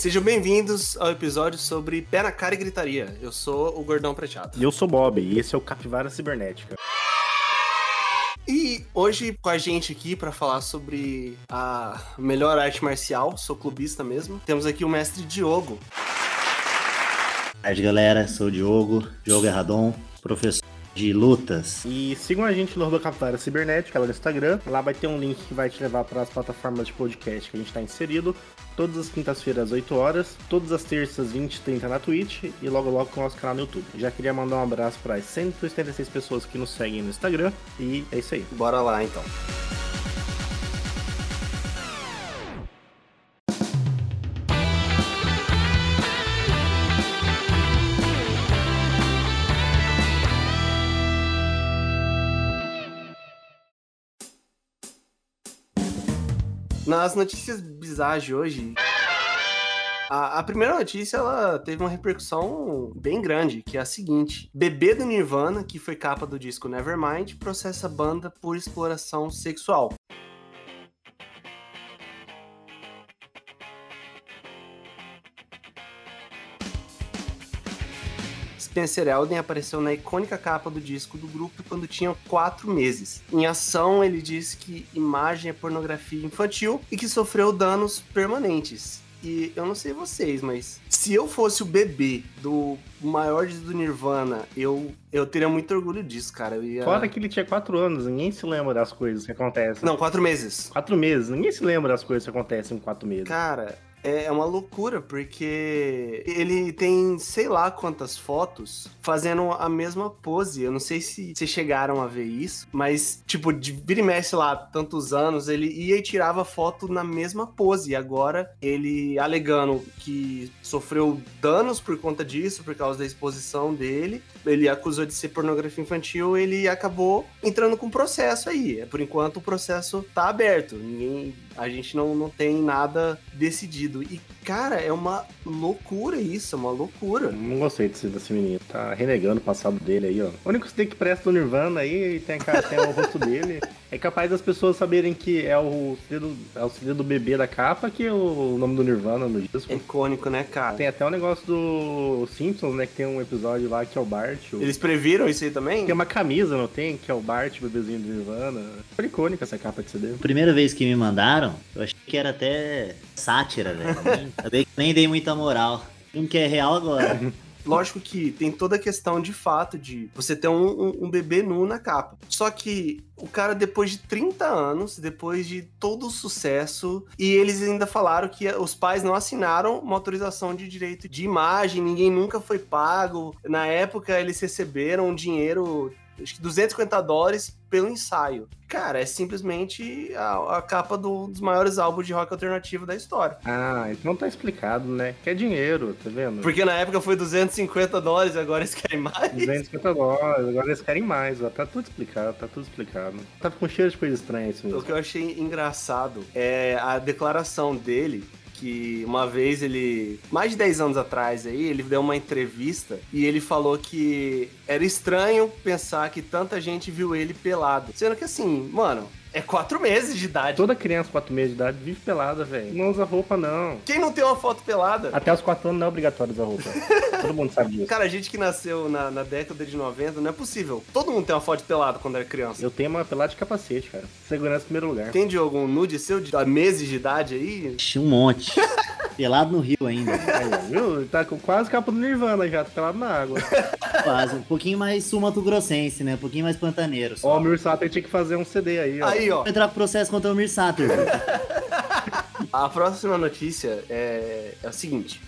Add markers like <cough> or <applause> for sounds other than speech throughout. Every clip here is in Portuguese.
Sejam bem-vindos ao episódio sobre pé na cara e gritaria. Eu sou o Gordão Prateado. E eu sou Bob, e esse é o Capivara Cibernética. E hoje com a gente aqui para falar sobre a melhor arte marcial, sou clubista mesmo, temos aqui o mestre Diogo. Boa tarde, galera. Sou o Diogo, Diogo Erradon, professor de lutas. E sigam a gente no arroba Capivara Cibernética, lá no Instagram. Lá vai ter um link que vai te levar para as plataformas de podcast que a gente está inserido. Todas as quintas-feiras, às 8 horas. Todas as terças, 20 e 30 na Twitch. E logo logo com o nosso canal no YouTube. Já queria mandar um abraço para as 176 pessoas que nos seguem no Instagram. E é isso aí. Bora lá então. Nas notícias bizarras de hoje, a, a, primeira notícia ela teve uma repercussão bem grande, que é a seguinte: bebê do Nirvana, que foi capa do disco Nevermind, processa banda por exploração sexual. Spencer Elden apareceu na icônica capa do disco do grupo quando tinha quatro meses. Em ação, ele disse que imagem é pornografia infantil e que sofreu danos permanentes. E eu não sei vocês, mas se eu fosse o bebê do maior do Nirvana, eu, eu teria muito orgulho disso, cara. Eu ia... Fora que ele tinha quatro anos, ninguém se lembra das coisas que acontecem. Não, quatro meses. Quatro meses, ninguém se lembra das coisas que acontecem em quatro meses. Cara, é, é uma loucura, porque ele tem sei lá quantas fotos fazendo a mesma pose. Eu não sei se vocês chegaram a ver isso, mas, tipo, de vira e mexe lá tantos anos, ele ia e tirava foto na mesma pose. E agora ele alegando que sofreu danos por conta disso, por causa da exposição dele, ele acusou de ser pornografia infantil, ele acabou entrando com processo aí. Por enquanto o processo tá aberto. Ninguém a gente não, não tem nada decidido. E, cara, é uma loucura isso, é uma loucura. Não gostei desse, desse menino. Tá renegando o passado dele aí, ó. O único que presta do Nirvana aí tem, tem o rosto dele. <laughs> É capaz das pessoas saberem que é o CD é o CD do bebê da capa, que é o nome do Nirvana no disco. É icônico, né, cara? Tem até o um negócio do Simpsons, né? Que tem um episódio lá que é o Bart. O... Eles previram isso aí também? Tem uma camisa, não tem? Que é o Bart, o bebezinho do Nirvana. Foi icônica essa capa de CD. Primeira vez que me mandaram, eu achei que era até sátira, velho. <laughs> nem, nem dei muita moral. Um que é real agora. <laughs> Lógico que tem toda a questão de fato de você ter um, um, um, bebê nu na capa. Só que o cara, depois de 30 anos, depois de todo o sucesso, e eles ainda falaram que os pais não assinaram uma autorização de direito de imagem, ninguém nunca foi pago. Na época, eles receberam um dinheiro acho que 250 dólares pelo ensaio. Cara, é simplesmente a, a capa do, dos maiores álbuns de rock alternativo da história. Ah, então tá explicado, né? Que é dinheiro, tá vendo? Porque na época foi 250 dólares, agora eles querem mais. 250 dólares, agora eles querem mais. Ó. Tá tudo explicado, tá tudo explicado. Tá com cheiro de coisa estranha isso mesmo. O que eu achei engraçado é a declaração dele que uma vez ele, mais de 10 anos atrás aí, ele deu uma entrevista e ele falou que era estranho pensar que tanta gente viu ele pelado. Sendo que assim, mano, é quatro meses de idade. Toda criança, quatro meses de idade, vive pelada, velho. Não usa roupa, não. Quem não tem uma foto pelada? Até os quatro anos não é obrigatório usar roupa. <laughs> Todo mundo sabe disso. Cara, a gente que nasceu na, na, década de 90, não é possível. Todo mundo tem uma foto pelada quando era criança. Eu tenho uma pelada de capacete, cara. Segurança em primeiro lugar. Tem, Diogo, um nude seu de meses de idade aí? Um monte. <laughs> pelado no rio ainda. Aí? Tá com quase capa do Nirvana já, tá pelado na água. Quase. Um pouquinho mais sumato grossense, né? Um pouquinho mais pantaneiro. Ó, o Mirsater tinha que fazer um CD aí, ó. Aí, ó. Entrar pro processo contra o Mirsater. <laughs> A próxima notícia é, é o seguinte.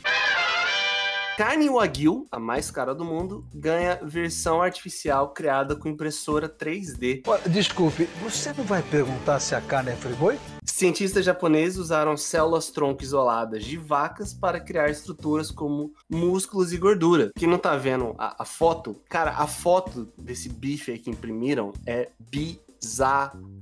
Carne Wagyu, a mais cara do mundo, ganha versão artificial criada com impressora 3D. Desculpe, você não vai perguntar se a carne é friboi? Cientistas japoneses usaram células tronco isoladas de vacas para criar estruturas como músculos e gordura. Quem não tá vendo a, a foto, cara, a foto desse bife aí que imprimiram é bizarro.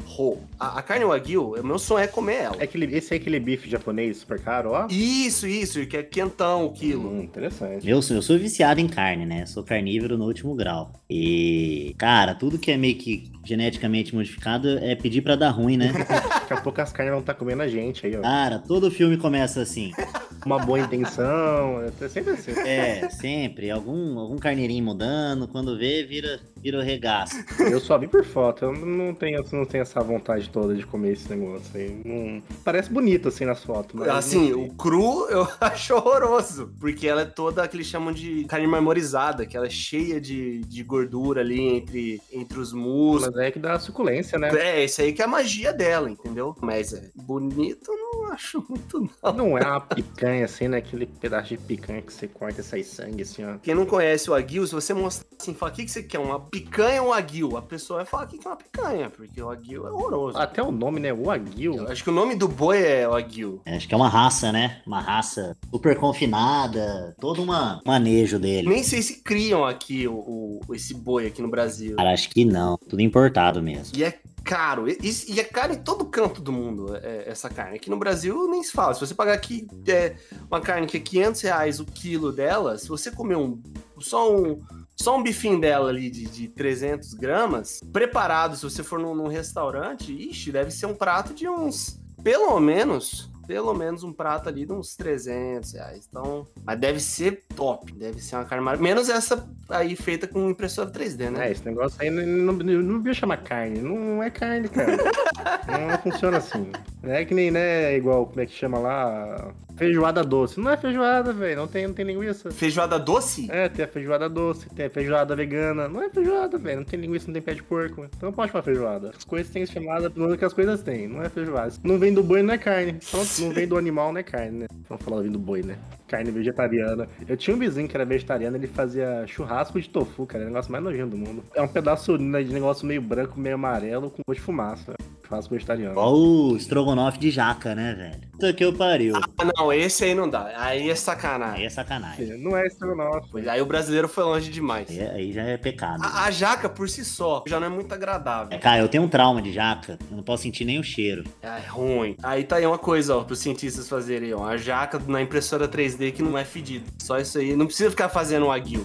Ro. A, a carne Wagyu, o meu sonho é comer ela. É aquele, esse é aquele bife japonês super caro, ó. Isso, isso, que é quentão o quilo. Hum, interessante. Eu, sou- eu sou viciado em carne, né? Sou carnívoro no último grau. E, cara, tudo que é meio que geneticamente modificado é pedir pra dar ruim, né? <laughs> Daqui a pouco as carnes vão estar comendo a gente aí, ó. Cara, todo filme começa assim. Uma boa intenção, é sempre assim. É, sempre. Algum, algum carneirinho mudando, quando vê, vira, vira o regaço. Eu só vi por foto, eu não tenho, não tenho essa vontade toda de comer esse negócio aí. Não... Parece bonito assim nas fotos, mas. Assim, o cru eu <laughs> acho horroroso. Porque ela é toda que eles chamam de carne marmorizada, que ela é cheia de, de gordura ali entre, entre os músculos. Mas é que dá suculência, né? É, esse aí que é a magia dela, entendeu? Mas é bonito, acho muito, não. Não é uma picanha assim, né? Aquele pedaço de picanha que você corta e sai sangue assim, ó. Quem não conhece o aguil, se você mostrar assim, falar, o que, que você quer? Uma picanha ou um aguil? A pessoa vai falar, o que, que é uma picanha? Porque o aguil é horroroso. Até o nome, né? O Aguil. Eu acho que o nome do boi é o aguil. É, Acho que é uma raça, né? Uma raça super confinada, todo um manejo dele. Nem sei se criam aqui o, o- esse boi aqui no Brasil. Cara, acho que não. Tudo importado mesmo. E é caro. E, e- é caro em todo canto do mundo, é, essa carne. Aqui no Brasil nem se fala. Se você pagar aqui é, uma carne que é 500 reais o quilo dela, se você comer um só um. Só um bifinho dela ali de, de 300 gramas, preparado, se você for num, num restaurante, ixi, deve ser um prato de uns, pelo menos, pelo menos um prato ali de uns 300 reais. Então, mas deve ser top, deve ser uma carne mar... Menos essa aí feita com impressora 3D, né? É, esse negócio aí não, não, não, não devia chamar carne. Não, não é carne, cara. <laughs> não, funciona assim. Não é que nem, né, igual, como é que chama lá? Feijoada doce. Não é feijoada, velho. Não tem, não tem linguiça. Feijoada doce? É, tem a feijoada doce, tem a feijoada vegana. Não é feijoada, velho. Não tem linguiça, não tem pé de porco. Então não pode chamar feijoada. As coisas têm chamadas pelo que as coisas têm. Não é feijoada. Não vem do boi, não é carne. Pronto, não vem do animal, não é carne, né? Vamos falar vem do boi, né? Carne vegetariana. Eu tinha um vizinho que era vegetariano, ele fazia churrasco de tofu, cara. É o negócio mais nojento do mundo. É um pedaço né, de negócio meio branco, meio amarelo, com gosto de fumaça. Churrasco vegetariano. Igual o estrogonofe de jaca, né, velho? Puta que eu pariu. Ah, não, esse aí não dá. Aí é Aí sacanagem. é sacanagem. Não é estrogonofe. Pois Aí o brasileiro foi longe demais. Aí, é- aí já é pecado. A, a jaca por si só já não é muito agradável. É, cara, eu tenho um trauma de jaca. Eu não posso sentir nem o cheiro. É ruim. Aí tá aí uma coisa, ó, pros cientistas fazerem, ó. A jaca na impressora 3D que não é fedida. Só isso aí. Não precisa ficar fazendo o aguil.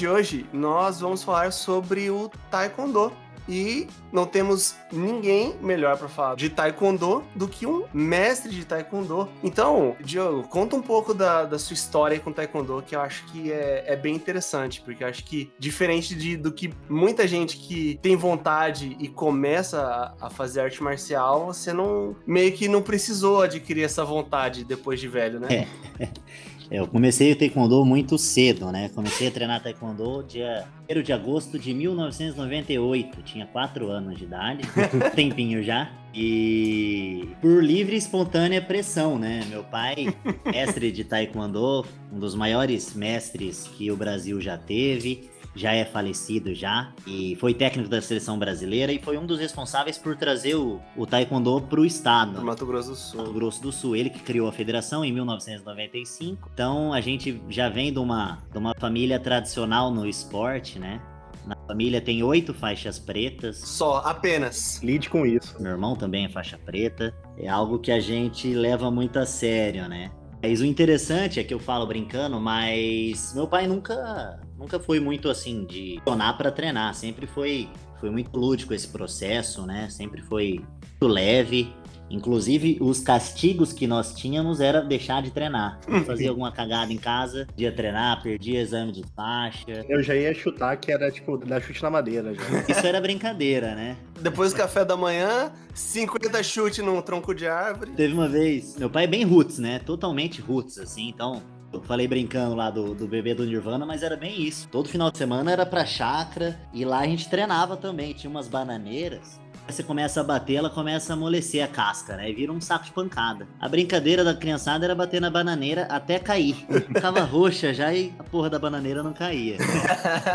De hoje, nós vamos falar sobre o Taekwondo. E não temos ninguém melhor para falar de Taekwondo do que um mestre de Taekwondo. Então, Diogo, conta um pouco da, da sua história com Taekwondo, que eu acho que é, é bem interessante, porque eu acho que, diferente de, do que muita gente que tem vontade e começa a, a fazer arte marcial, você não meio que não precisou adquirir essa vontade depois de velho, né? <laughs> Eu comecei o taekwondo muito cedo, né? Comecei a treinar taekwondo dia 1 de agosto de 1998. Tinha 4 anos de idade, <laughs> tempinho já. E por livre e espontânea pressão, né? Meu pai, mestre de taekwondo, um dos maiores mestres que o Brasil já teve, já é falecido já, e foi técnico da seleção brasileira e foi um dos responsáveis por trazer o, o taekwondo pro estado. Do Mato Grosso do Mato Sul. Grosso do Sul. Ele que criou a federação em 1995. Então a gente já vem de uma, de uma família tradicional no esporte, né? Na família tem oito faixas pretas. Só, apenas. Lide com isso. Meu irmão também é faixa preta. É algo que a gente leva muito a sério, né? Mas o interessante é que eu falo brincando, mas meu pai nunca, nunca foi muito assim de treinar para treinar. Sempre foi, foi muito lúdico esse processo, né? Sempre foi muito leve. Inclusive, os castigos que nós tínhamos era deixar de treinar. <laughs> Fazia alguma cagada em casa, ia treinar, perdia exame de faixa. Eu já ia chutar que era, tipo, dar chute na madeira já. <laughs> Isso era brincadeira, né? Depois do café da manhã, 50 chute num tronco de árvore. Teve uma vez, meu pai é bem roots, né? Totalmente roots, assim, então. Eu falei brincando lá do, do bebê do Nirvana, mas era bem isso. Todo final de semana era pra chácara e lá a gente treinava também. Tinha umas bananeiras. Você começa a bater, ela começa a amolecer a casca, né? E vira um saco de pancada. A brincadeira da criançada era bater na bananeira até cair. <laughs> Ficava roxa já e a porra da bananeira não caía.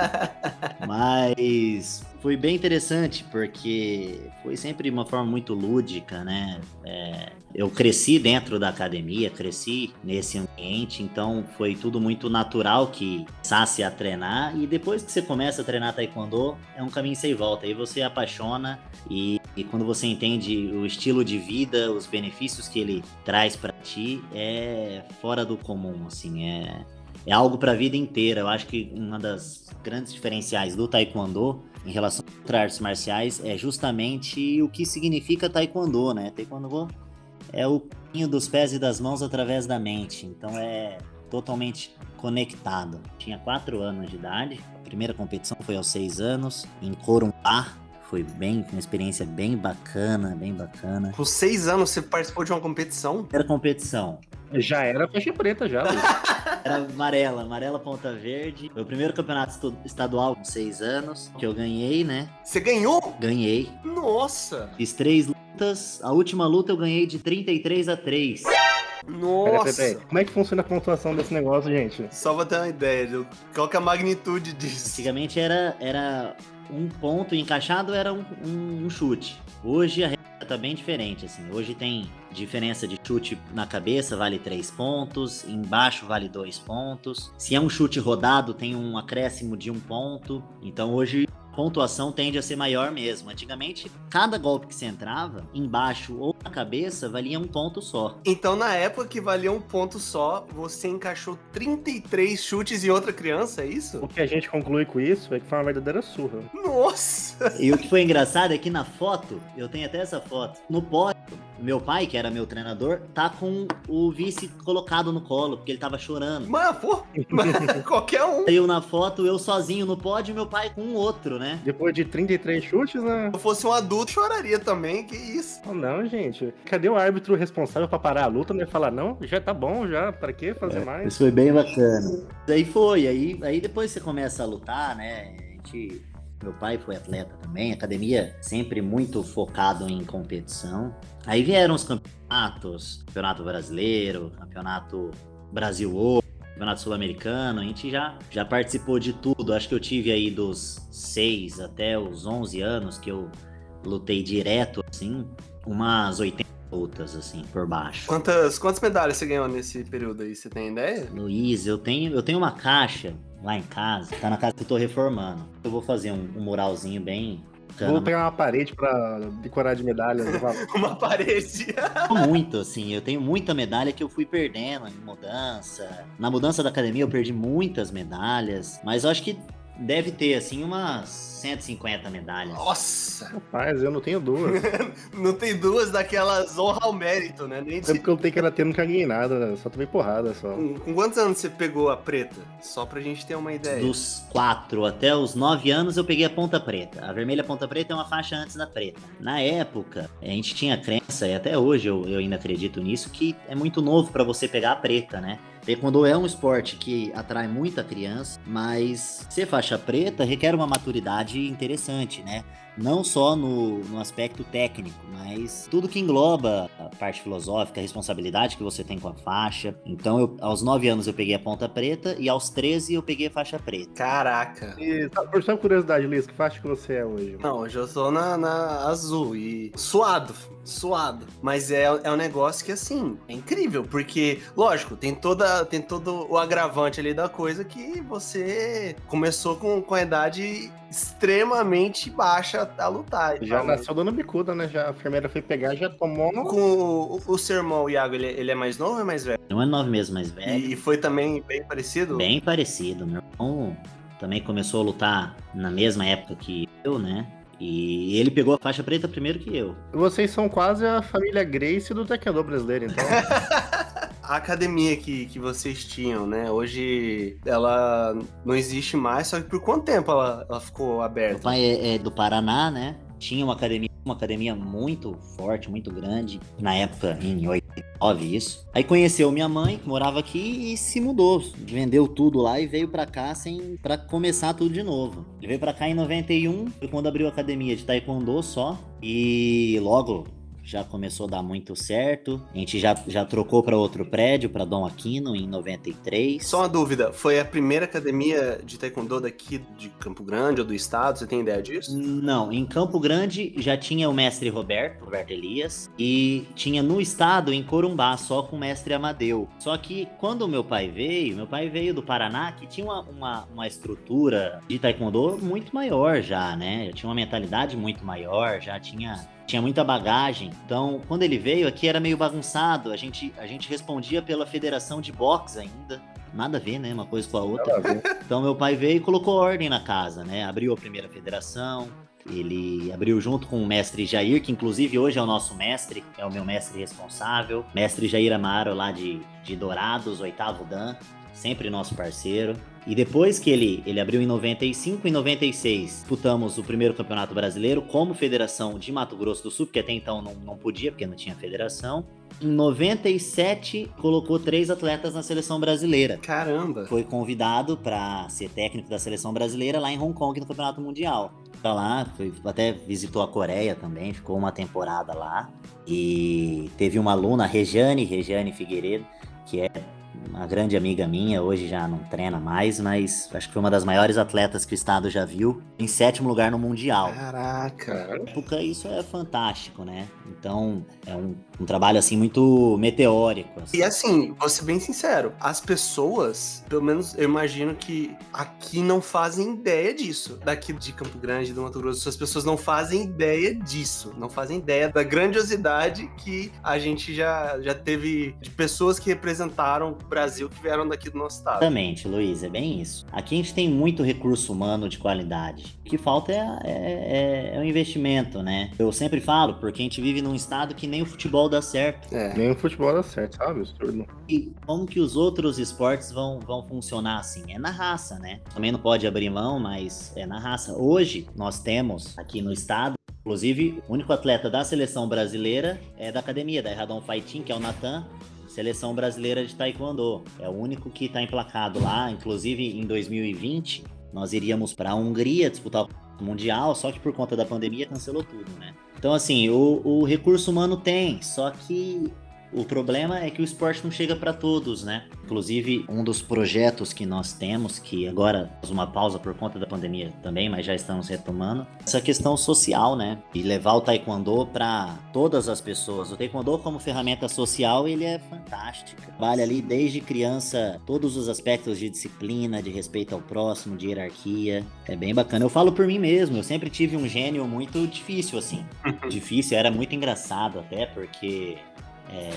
<laughs> Mas foi bem interessante, porque foi sempre uma forma muito lúdica, né? É, eu cresci dentro da academia, cresci nesse ambiente, então foi tudo muito natural que começasse a treinar. E depois que você começa a treinar taekwondo, é um caminho sem volta. Aí você apaixona e, e quando você entende o estilo de vida, os benefícios que ele traz para ti, é fora do comum, assim, é é algo para a vida inteira. Eu acho que uma das grandes diferenciais do taekwondo em relação a artes marciais é justamente o que significa taekwondo, né? Taekwondo é o caminho dos pés e das mãos através da mente. Então é totalmente conectado. Tinha quatro anos de idade. A primeira competição foi aos seis anos em Corumbá. Foi bem, uma experiência bem bacana, bem bacana. Com seis anos você participou de uma competição? Era competição. Já era faixa preta, já. era amarela, amarela ponta verde. Foi o primeiro campeonato estadual com seis anos que eu ganhei, né? Você ganhou? Ganhei. Nossa! Fiz três lutas. A última luta eu ganhei de 33 a 3. Nossa! Pera, pera, pera. Como é que funciona a pontuação desse negócio, gente? Só pra ter uma ideia, qual que é a magnitude disso? Antigamente era, era um ponto encaixado, era um, um, um chute. Hoje a regra tá bem diferente, assim. Hoje tem diferença de chute na cabeça, vale 3 pontos, embaixo vale 2 pontos. Se é um chute rodado, tem um acréscimo de um ponto. Então hoje pontuação tende a ser maior mesmo. Antigamente, cada golpe que você entrava, embaixo ou cabeça, valia um ponto só. Então, na época que valia um ponto só, você encaixou 33 chutes em outra criança, é isso? O que a gente conclui com isso é que foi uma verdadeira surra. Nossa! E o que foi engraçado é que na foto, eu tenho até essa foto, no pódio, meu pai, que era meu treinador, tá com o vice colocado no colo, porque ele tava chorando. Mano, pô, <laughs> qualquer um. Eu na foto, eu sozinho no pódio e meu pai com um outro, né? Depois de 33 chutes, né? Se eu fosse um adulto, choraria também, que isso. Oh, não, gente. Cadê o árbitro responsável pra parar a luta, né? Falar, não, já tá bom, já, pra que fazer é, mais? Isso foi bem bacana. Aí foi, aí, aí depois você começa a lutar, né? A gente meu pai foi atleta também, academia sempre muito focado em competição. Aí vieram os campeonatos, campeonato brasileiro, campeonato Brasil Ouro, campeonato sul-americano, a gente já, já participou de tudo. Acho que eu tive aí dos 6 até os 11 anos que eu lutei direto, assim, umas 80 lutas, assim, por baixo. Quantas, quantas medalhas você ganhou nesse período aí? Você tem ideia? Luiz, eu tenho, eu tenho uma caixa lá em casa, tá na casa que eu tô reformando. Eu vou fazer um, um muralzinho bem Vou pegar uma parede pra decorar de medalhas. <laughs> uma parede. muito, assim. Eu tenho muita medalha que eu fui perdendo em mudança. Na mudança da academia eu perdi muitas medalhas. Mas eu acho que deve ter, assim, umas 150 medalhas. Nossa! Rapaz, eu não tenho duas. <laughs> não tem duas daquelas honra ao mérito, né? Nem é porque eu tenho que ela ter, nunca ganhei nada, né? só tomei porrada só. Com, com, quantos anos você pegou a preta? Só pra gente ter uma ideia. Dos 4 até os 9 anos eu peguei a ponta preta. A vermelha ponta preta é uma faixa antes da preta. Na época, a gente tinha crença, e até hoje eu, eu ainda acredito nisso, que é muito novo para você pegar a preta, né? Taekwondo é um esporte que atrai muita criança, mas ser faixa preta requer uma maturidade interessante, né? Não só no, no aspecto técnico, mas tudo que engloba a parte filosófica, a responsabilidade que você tem com a faixa. Então, eu, aos 9 anos eu peguei a ponta preta e aos 13 eu peguei a faixa preta. Caraca! E, por só curiosidade, Liz, que faixa que você é hoje? Não, hoje eu sou na, na azul e suado, suado. Mas é, é um negócio que, assim, é incrível, porque, lógico, tem, toda, tem todo o agravante ali da coisa que você começou com, com a idade extremamente baixa a lutar. Já tal, nasceu dando bicuda, né? Já, a enfermeira foi pegar já tomou. Com o, o seu irmão, o Iago, ele, ele é mais novo ou é mais velho? Não é nove meses mais velho. E, e foi também bem parecido? Bem parecido. Meu irmão também começou a lutar na mesma época que eu, né? E ele pegou a faixa preta primeiro que eu. Vocês são quase a família Grace do Taekwondo brasileiro, então. <laughs> a academia que, que vocês tinham, né? Hoje ela não existe mais, só que por quanto tempo ela, ela ficou aberta? Meu pai é, é do Paraná, né? Tinha uma academia, uma academia muito forte, muito grande, na época, em 89, isso. Aí conheceu minha mãe, que morava aqui, e se mudou. Vendeu tudo lá e veio pra cá sem para começar tudo de novo. Ele veio pra cá em 91, foi quando abriu a academia de Taekwondo só. E logo já começou a dar muito certo. A gente já, já trocou para outro prédio, para Dom Aquino, em 93. Só uma dúvida, foi a primeira academia de taekwondo daqui de Campo Grande ou do estado? Você tem ideia disso? Não, em Campo Grande já tinha o mestre Roberto, Roberto Elias, e tinha no estado, em Corumbá, só com o mestre Amadeu. Só que quando o meu pai veio, meu pai veio do Paraná, que tinha uma, uma, uma estrutura de taekwondo muito maior já, né? Já tinha uma mentalidade muito maior, já tinha tinha muita bagagem. Então, quando ele veio aqui era meio bagunçado. A gente, a gente respondia pela federação de boxe ainda. Nada a ver, né? Uma coisa com a outra. <laughs> Então, meu pai veio e colocou ordem na casa, né? Abriu a primeira federação. Ele abriu junto com o mestre Jair, que inclusive hoje é o nosso mestre, é o meu mestre responsável. Mestre Jair Amaro, lá de, de Dourados, oitavo Dan, sempre nosso parceiro. E depois que ele, ele abriu em 95 e 96, disputamos o primeiro campeonato brasileiro como federação de Mato Grosso do Sul, porque até então não, não podia, porque não tinha federação. Em 97, colocou três atletas na seleção brasileira. Caramba! Foi convidado para ser técnico da seleção brasileira lá em Hong Kong no Campeonato Mundial. Tá lá, foi, até visitou a Coreia também, ficou uma temporada lá. E teve uma aluna, Regiane, Regiane Figueiredo, que é uma grande amiga minha, hoje já não treina mais, mas acho que foi uma das maiores atletas que o estado já viu, em sétimo lugar no Mundial. Caraca! Na época isso é fantástico, né? Então é um, um trabalho assim muito meteórico. Assim. E assim, vou ser bem sincero, as pessoas, pelo menos eu imagino que aqui não fazem ideia disso. Daqui de Campo Grande, do Mato Grosso, as pessoas não fazem ideia disso, não fazem ideia da grandiosidade que a gente já, já teve de pessoas que representaram o Brasil que vieram daqui do nosso estado. Exatamente, Luiz, é bem isso. Aqui a gente tem muito recurso humano de qualidade. O que falta é, é, é, é o investimento, né? Eu sempre falo, porque a gente vive num estado que nem o futebol dá certo. É. Nem o futebol dá certo, sabe? Absurdo. E como que os outros esportes vão, vão funcionar assim? É na raça, né? Também não pode abrir mão, mas é na raça. Hoje, nós temos aqui no estado Inclusive, o único atleta da seleção brasileira é da academia, da Erradão Fighting, que é o Natan, seleção brasileira de Taekwondo. É o único que está emplacado lá. Inclusive, em 2020, nós iríamos para a Hungria disputar o Mundial, só que por conta da pandemia cancelou tudo, né? Então, assim, o, o recurso humano tem, só que o problema é que o esporte não chega para todos, né? Inclusive, um dos projetos que nós temos, que agora uma pausa por conta da pandemia também, mas já estamos retomando, essa questão social, né? E levar o taekwondo para todas as pessoas. O taekwondo como ferramenta social, ele é fantástico. Vale ali desde criança todos os aspectos de disciplina, de respeito ao próximo, de hierarquia. É bem bacana. Eu falo por mim mesmo, eu sempre tive um gênio muito difícil assim. <laughs> difícil, era muito engraçado até porque é,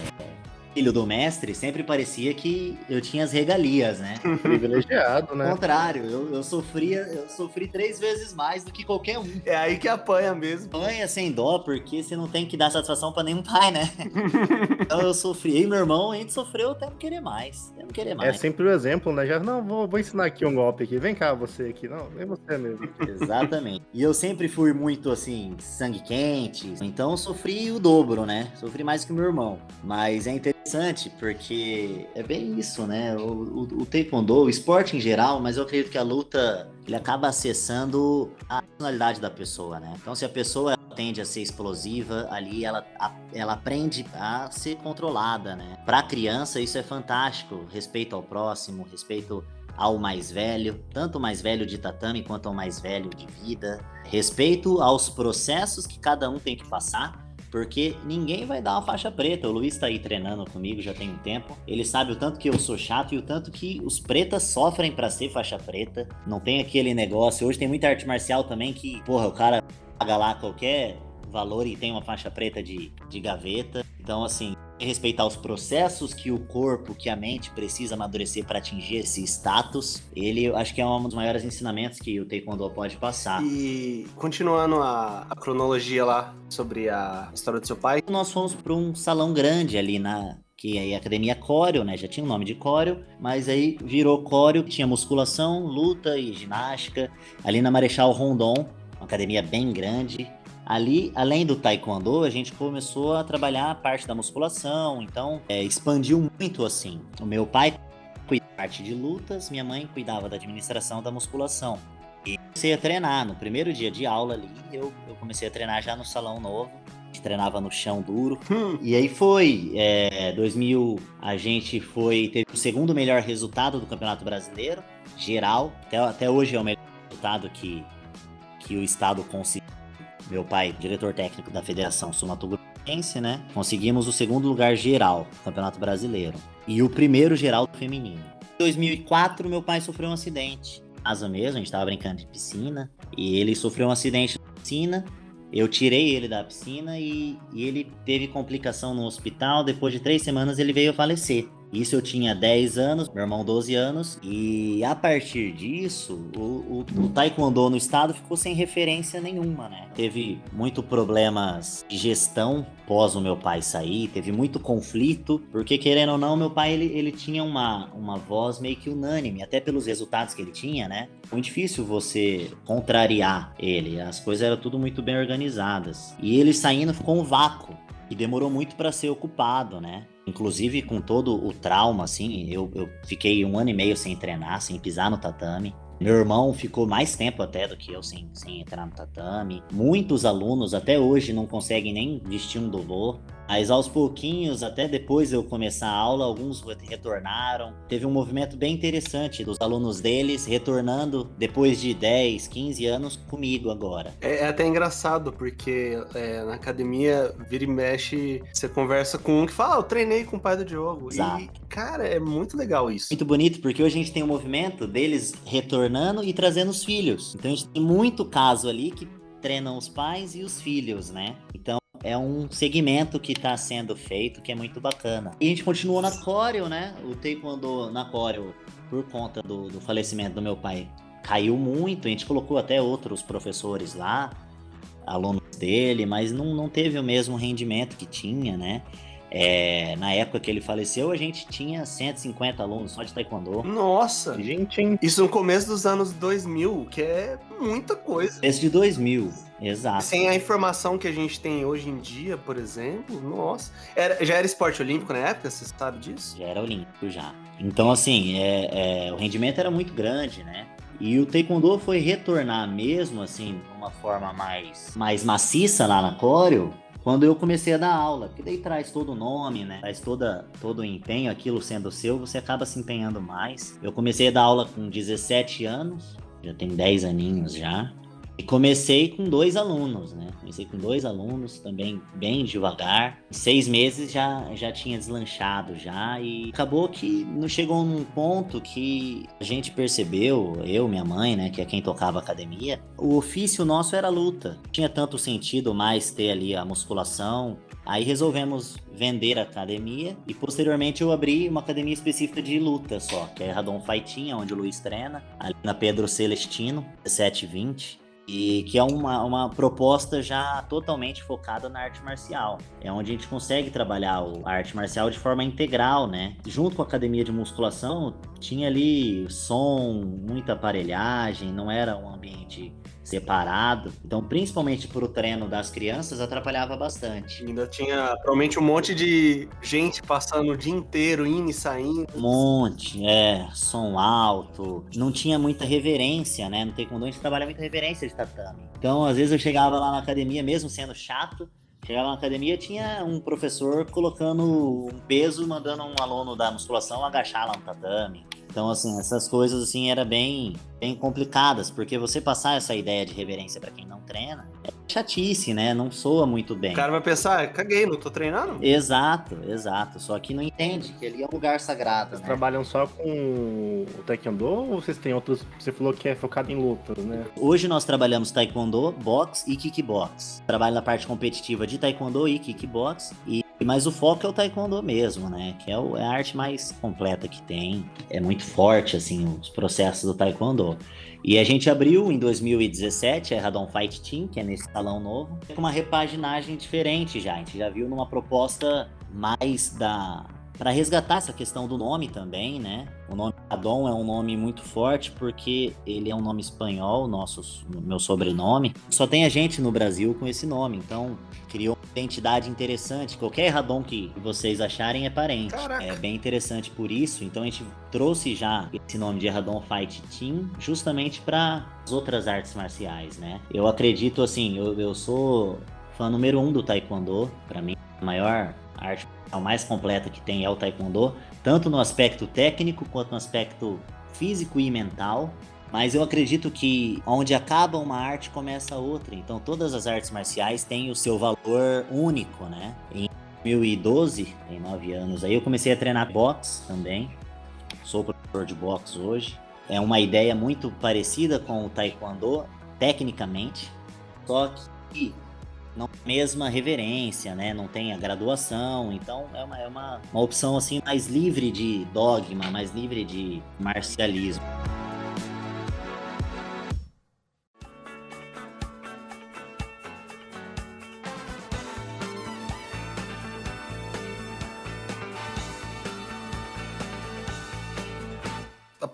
filho do mestre, sempre parecia que eu tinha as regalias, né? <laughs> Privilegiado, Ao né? contrário, eu, eu sofria, eu sofri três vezes mais do que qualquer um. É aí que apanha mesmo. Ganha sem dó, porque você não tem que dar satisfação pra nenhum pai, né? <laughs> então eu sofri. E meu irmão, a gente sofreu até não querer mais. Até não querer É mais. sempre o exemplo, né? Já, não, vou, vou ensinar aqui um golpe aqui. Vem cá, você aqui. Não, vem você mesmo. <laughs> Exatamente. E eu sempre fui muito assim, sangue quente. Então eu sofri o dobro, né? Sofri mais que o meu irmão. Mas é interessante porque é bem isso, né? O, o, o taekwondo, o esporte em geral, mas eu acredito que a luta ele acaba acessando a personalidade da pessoa, né? Então se a pessoa tende a ser explosiva, ali ela, a- ela aprende a ser controlada, né? Pra criança isso é fantástico, respeito ao próximo, respeito ao mais velho, tanto o mais velho de tatame quanto ao mais velho de vida. Respeito aos processos que cada um tem que passar, porque ninguém vai dar uma faixa preta. O Luiz tá aí treinando comigo já tem um tempo. Ele sabe o tanto que eu sou chato e o tanto que os pretas sofrem pra ser faixa preta. Não tem aquele negócio. Hoje tem muita arte marcial também que, porra, o cara paga lá qualquer valor e tem uma faixa preta de, de gaveta. Então, assim, respeitar os processos que o corpo, que a mente precisa amadurecer para atingir esse status, ele eu acho que é um dos maiores ensinamentos que o Taekwondo pode passar. E continuando a, a cronologia lá sobre a história do seu pai, Nós fomos para um salão grande ali na que aí é a academia Córeo, né? Já tinha o nome de Córeo, mas aí virou Córeo, tinha musculação, luta e ginástica. Ali na Marechal Rondon, uma academia bem grande. Ali, além do taekwondo, a gente começou a trabalhar a parte da musculação, então é, expandiu muito assim. O meu pai cuidava da parte de lutas, minha mãe cuidava da administração da musculação. E comecei a treinar. No primeiro dia de aula ali, eu, eu comecei a treinar já no salão novo. gente treinava no chão duro. Hum. E aí foi, é, 2000 a gente foi teve o segundo melhor resultado do Campeonato Brasileiro, geral. Até, até hoje é o melhor resultado que, que o estado conseguiu. Meu pai, diretor técnico da Federação Sul-Mato-Grossense, né? Conseguimos o segundo lugar geral do Campeonato Brasileiro e o primeiro geral do feminino. Em 2004, meu pai sofreu um acidente. Casa mesmo, a gente tava brincando de piscina e ele sofreu um acidente na piscina. Eu tirei ele da piscina e, e ele teve complicação no hospital. Depois de três semanas, ele veio falecer. Isso eu tinha 10 anos, meu irmão 12 anos, e a partir disso, o, o, o, taekwondo no estado ficou sem referência nenhuma, né? Teve muito problemas de gestão pós o meu pai sair, teve muito conflito, porque querendo ou não, meu pai ele, ele tinha uma, uma voz meio que unânime, até pelos resultados que ele tinha, né? Muito difícil você contrariar ele, as coisas eram tudo muito bem organizadas. E ele saindo ficou um vácuo e demorou muito para ser ocupado, né? Inclusive com todo o trauma, assim, eu, eu fiquei um ano e meio sem treinar, sem pisar no tatame. Meu irmão ficou mais tempo até do que eu sem, sem entrar no tatame. Muitos alunos até hoje não conseguem nem vestir um dovô. Mas aos pouquinhos, até depois eu começar a aula, alguns retornaram. Teve um movimento bem interessante dos alunos deles retornando depois de 10, 15 anos comigo agora. É, é até engraçado, porque é, na academia, vira e mexe, você conversa com um que fala, ah, eu treinei com o pai do Diogo. Exato. E, cara, é muito legal isso. Muito bonito, porque hoje a gente tem um movimento deles retornando e trazendo os filhos. Então a gente tem muito caso ali que treinam os pais e os filhos, né? Então é um segmento que está sendo feito que é muito bacana. E a gente continuou na Coreo, né? O Taekwondo na Coreo, por conta do, do falecimento do meu pai, caiu muito. A gente colocou até outros professores lá, alunos dele, mas não, não teve o mesmo rendimento que tinha, né? É, na época que ele faleceu, a gente tinha 150 alunos só de taekwondo. Nossa! Gente, hein? Isso no começo dos anos 2000, que é muita coisa. Desde 2000, exato. Sem a informação que a gente tem hoje em dia, por exemplo, nossa. Era, já era esporte olímpico na época, você sabe disso? Já era olímpico já. Então, assim, é, é, o rendimento era muito grande, né? E o Taekwondo foi retornar mesmo, assim, de uma forma mais, mais maciça lá na Coreo, quando eu comecei a dar aula, porque daí traz todo o nome, né? Traz toda, todo o empenho, aquilo sendo seu, você acaba se empenhando mais. Eu comecei a dar aula com 17 anos, já tem 10 aninhos já. E comecei com dois alunos, né? Comecei com dois alunos, também bem devagar. Em seis meses já, já tinha deslanchado já e acabou que não chegou num ponto que a gente percebeu, eu, minha mãe, né, que é quem tocava academia, o ofício nosso era luta. Não tinha tanto sentido mais ter ali a musculação, Aí resolvemos vender a academia e posteriormente eu abri uma academia específica de luta só, que é Radon Fightinha, onde o Luiz treina, ali na Pedro Celestino, 1720 e que é uma, uma proposta já totalmente focada na arte marcial. É onde a gente consegue trabalhar a arte marcial de forma integral, né? Junto com a academia de musculação, tinha ali som, muita aparelhagem, não era um ambiente separado. Então, principalmente para o treino das crianças, atrapalhava bastante. Ainda tinha provavelmente um monte de gente passando o dia inteiro, indo e saindo. Um monte, é, som alto. Não tinha muita reverência, né? No Taekwondo a gente trabalha muita reverência de tatame. Então, às vezes eu chegava lá na academia, mesmo sendo chato, Chegava na academia, tinha um professor colocando um peso, mandando um aluno da musculação agachar lá no tatame. Então, assim, essas coisas, assim, era bem, bem complicadas, porque você passar essa ideia de reverência para quem não treina é chatice, né? Não soa muito bem. O cara vai pensar, ah, caguei, não tô treinando? Exato, exato. Só que não entende que ali é um lugar sagrado, Vocês né? trabalham só com o Taekwondo ou vocês têm outros? Você falou que é focado em lutas, né? Hoje nós trabalhamos taekwondo, boxe e kickbox. Trabalho na parte competitiva de taekwondo e kickbox e mas o foco é o taekwondo mesmo, né? Que é, o- é a arte mais completa que tem. É muito forte, assim, os processos do taekwondo. E a gente abriu em 2017 a Radon Fight Team, que é nesse salão novo, com uma repaginagem diferente já. A gente já viu numa proposta mais da para resgatar essa questão do nome também, né? O nome Radon é um nome muito forte porque ele é um nome espanhol, nosso meu sobrenome. Só tem a gente no Brasil com esse nome, então criou uma identidade interessante. Qualquer Radon que vocês acharem é parente. Caraca. É bem interessante por isso. Então a gente trouxe já esse nome de Radon Fight Team justamente para as outras artes marciais, né? Eu acredito assim, eu, eu sou fã número um do Taekwondo. Para mim, a maior arte mais completa que tem é o Taekwondo, tanto no aspecto técnico quanto no aspecto físico e mental. Mas eu acredito que onde acaba uma arte começa outra. Então todas as artes marciais têm o seu valor único, né? Em 2012, tem nove anos aí, eu comecei a treinar boxe também. Sou professor de boxe hoje. É uma ideia muito parecida com o taekwondo, tecnicamente, só que não mesma reverência, né? Não tem a graduação, então é uma, é uma, uma opção assim mais livre de dogma, mais livre de marcialismo.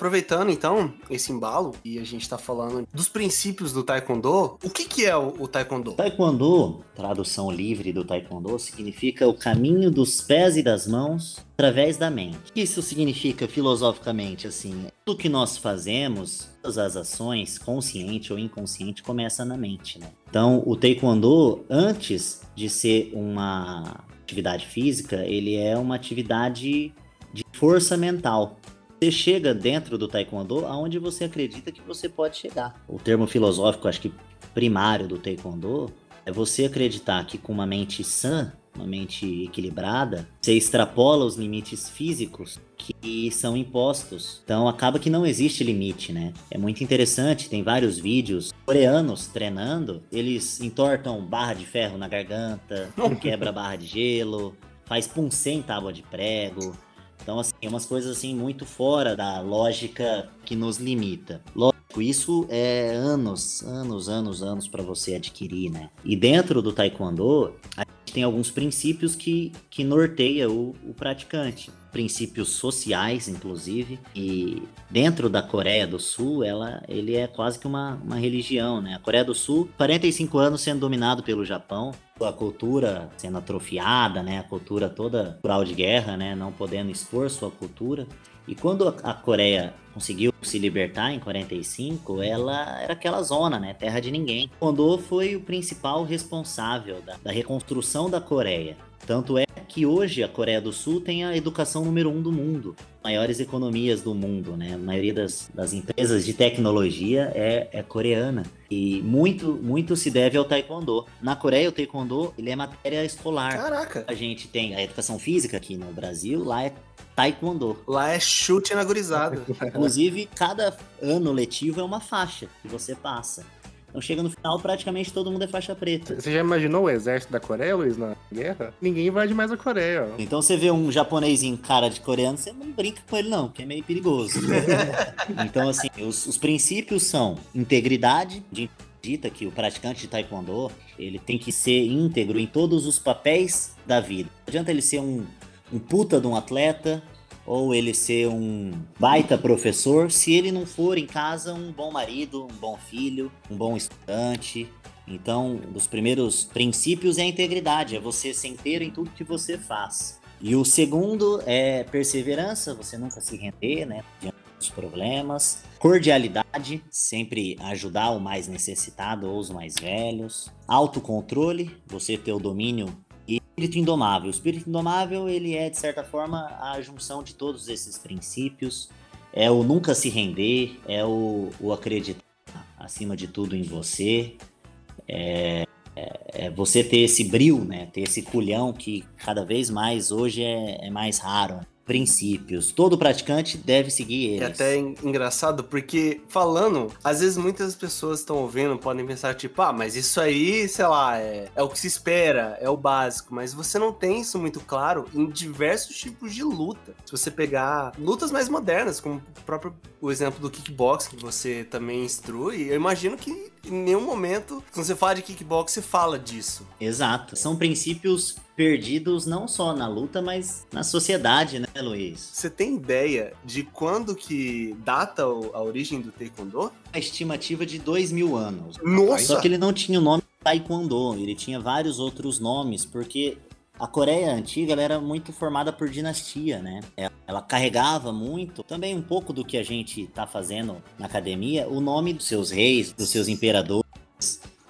Aproveitando então esse embalo e a gente tá falando dos princípios do Taekwondo, o que que é o, o Taekwondo? Taekwondo, tradução livre do Taekwondo, significa o caminho dos pés e das mãos através da mente. Isso significa filosoficamente assim? Tudo que nós fazemos, todas as ações, consciente ou inconsciente, começa na mente, né? Então, o Taekwondo, antes de ser uma atividade física, ele é uma atividade de força mental você chega dentro do taekwondo aonde você acredita que você pode chegar. O termo filosófico, acho que primário do taekwondo é você acreditar que com uma mente sã, uma mente equilibrada, você extrapola os limites físicos que são impostos. Então acaba que não existe limite, né? É muito interessante, tem vários vídeos coreanos treinando, eles entortam barra de ferro na garganta, quebra barra de gelo, faz puncer em tábua de prego, então, assim, é umas coisas assim muito fora da lógica que nos limita. Lógico, isso é anos, anos, anos, anos para você adquirir, né? E dentro do Taekwondo, a tem alguns princípios que, que norteia o, o praticante princípios sociais, inclusive, e dentro da Coreia do Sul, ela, ele é quase que uma, uma religião, né? A Coreia do Sul, 45 anos sendo dominado pelo Japão, a cultura sendo atrofiada, né? A cultura toda cultural de guerra, né? Não podendo expor sua cultura. E quando a Coreia conseguiu se libertar em 45, ela era aquela zona, né? Terra de ninguém. Kondo foi o principal responsável da, da reconstrução da Coreia. Tanto é que hoje a Coreia do Sul tem a educação número um do mundo, maiores economias do mundo, né? A maioria das, das empresas de tecnologia é, é, coreana e muito muito se deve ao taekwondo. Na Coreia o taekwondo ele é matéria escolar. Caraca. A gente tem a educação física aqui no Brasil, lá é taekwondo. Lá é chute na gurizada. Inclusive cada ano letivo é uma faixa que você passa. Então chega no final, praticamente todo mundo é faixa preta. Você já imaginou o exército da Coreia, Luiz, na guerra? Ninguém invade mais a Coreia. Ó. Então você vê um japonês em cara de coreano, você não brinca com ele não, porque é meio perigoso. <laughs> então assim, os, os princípios são integridade, de dita que o praticante de taekwondo, ele tem que ser íntegro em todos os papéis da vida. Não adianta ele ser um, um puta de um atleta, ou ele ser um baita professor, se ele não for em casa um bom marido, um bom filho, um bom estudante. Então, um dos primeiros princípios é a integridade, é você ser inteiro em tudo que você faz. E o segundo é perseverança, você nunca se render, né, dos problemas. Cordialidade, sempre ajudar o mais necessitado ou os mais velhos. Autocontrole, você ter o domínio espírito indomável. O espírito indomável, ele é, de certa forma, a junção de todos esses princípios. É o nunca se render, é o, o acreditar acima de tudo em você. É, é, é, você ter esse bril, né? Ter esse culhão que cada vez mais hoje é, é mais raro princípios. Todo praticante deve seguir eles. É até engraçado porque falando, às vezes muitas pessoas estão ouvindo, podem pensar tipo, ah, mas isso aí, sei lá, é, é o que se espera, é o básico, mas você não tem isso muito claro em diversos tipos de luta. Se você pegar lutas mais modernas, como o próprio o exemplo do kickbox que você também instrui, eu imagino que em nenhum momento, quando você fala de kickbox, você fala disso. Exato. São princípios perdidos não só na luta, mas na sociedade, né, Luiz? Você tem ideia de quando que data a origem do Taekwondo? A estimativa de dois mil anos. Nossa! Só que ele não tinha o nome Taekwondo, ele tinha vários outros nomes, porque a Coreia antiga ela era muito formada por dinastia, né? Ela carregava muito, também um pouco do que a gente está fazendo na academia, o nome dos seus reis, dos seus imperadores.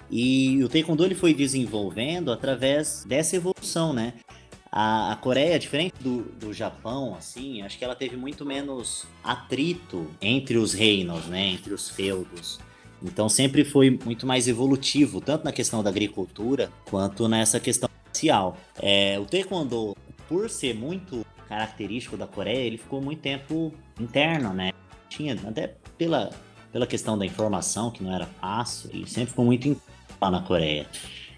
E o Taekwondo ele foi desenvolvendo através dessa evolução, né? A, a Coreia, diferente do, do Japão, assim, acho que ela teve muito menos atrito entre os reinos, né? Entre os feudos. Então sempre foi muito mais evolutivo, tanto na questão da agricultura quanto nessa questão social. É, o Taekwondo, por ser muito característico da Coreia, ele ficou muito tempo interno, né? Tinha até pela, pela questão da informação, que não era fácil, e sempre ficou muito lá na Coreia.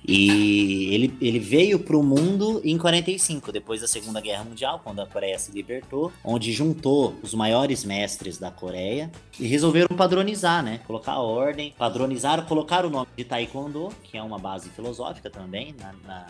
E ele, ele veio para o mundo em 45, depois da Segunda Guerra Mundial, quando a Coreia se libertou, onde juntou os maiores mestres da Coreia e resolveram padronizar, né? Colocar ordem, padronizaram, colocaram o nome de Taekwondo, que é uma base filosófica também, na, na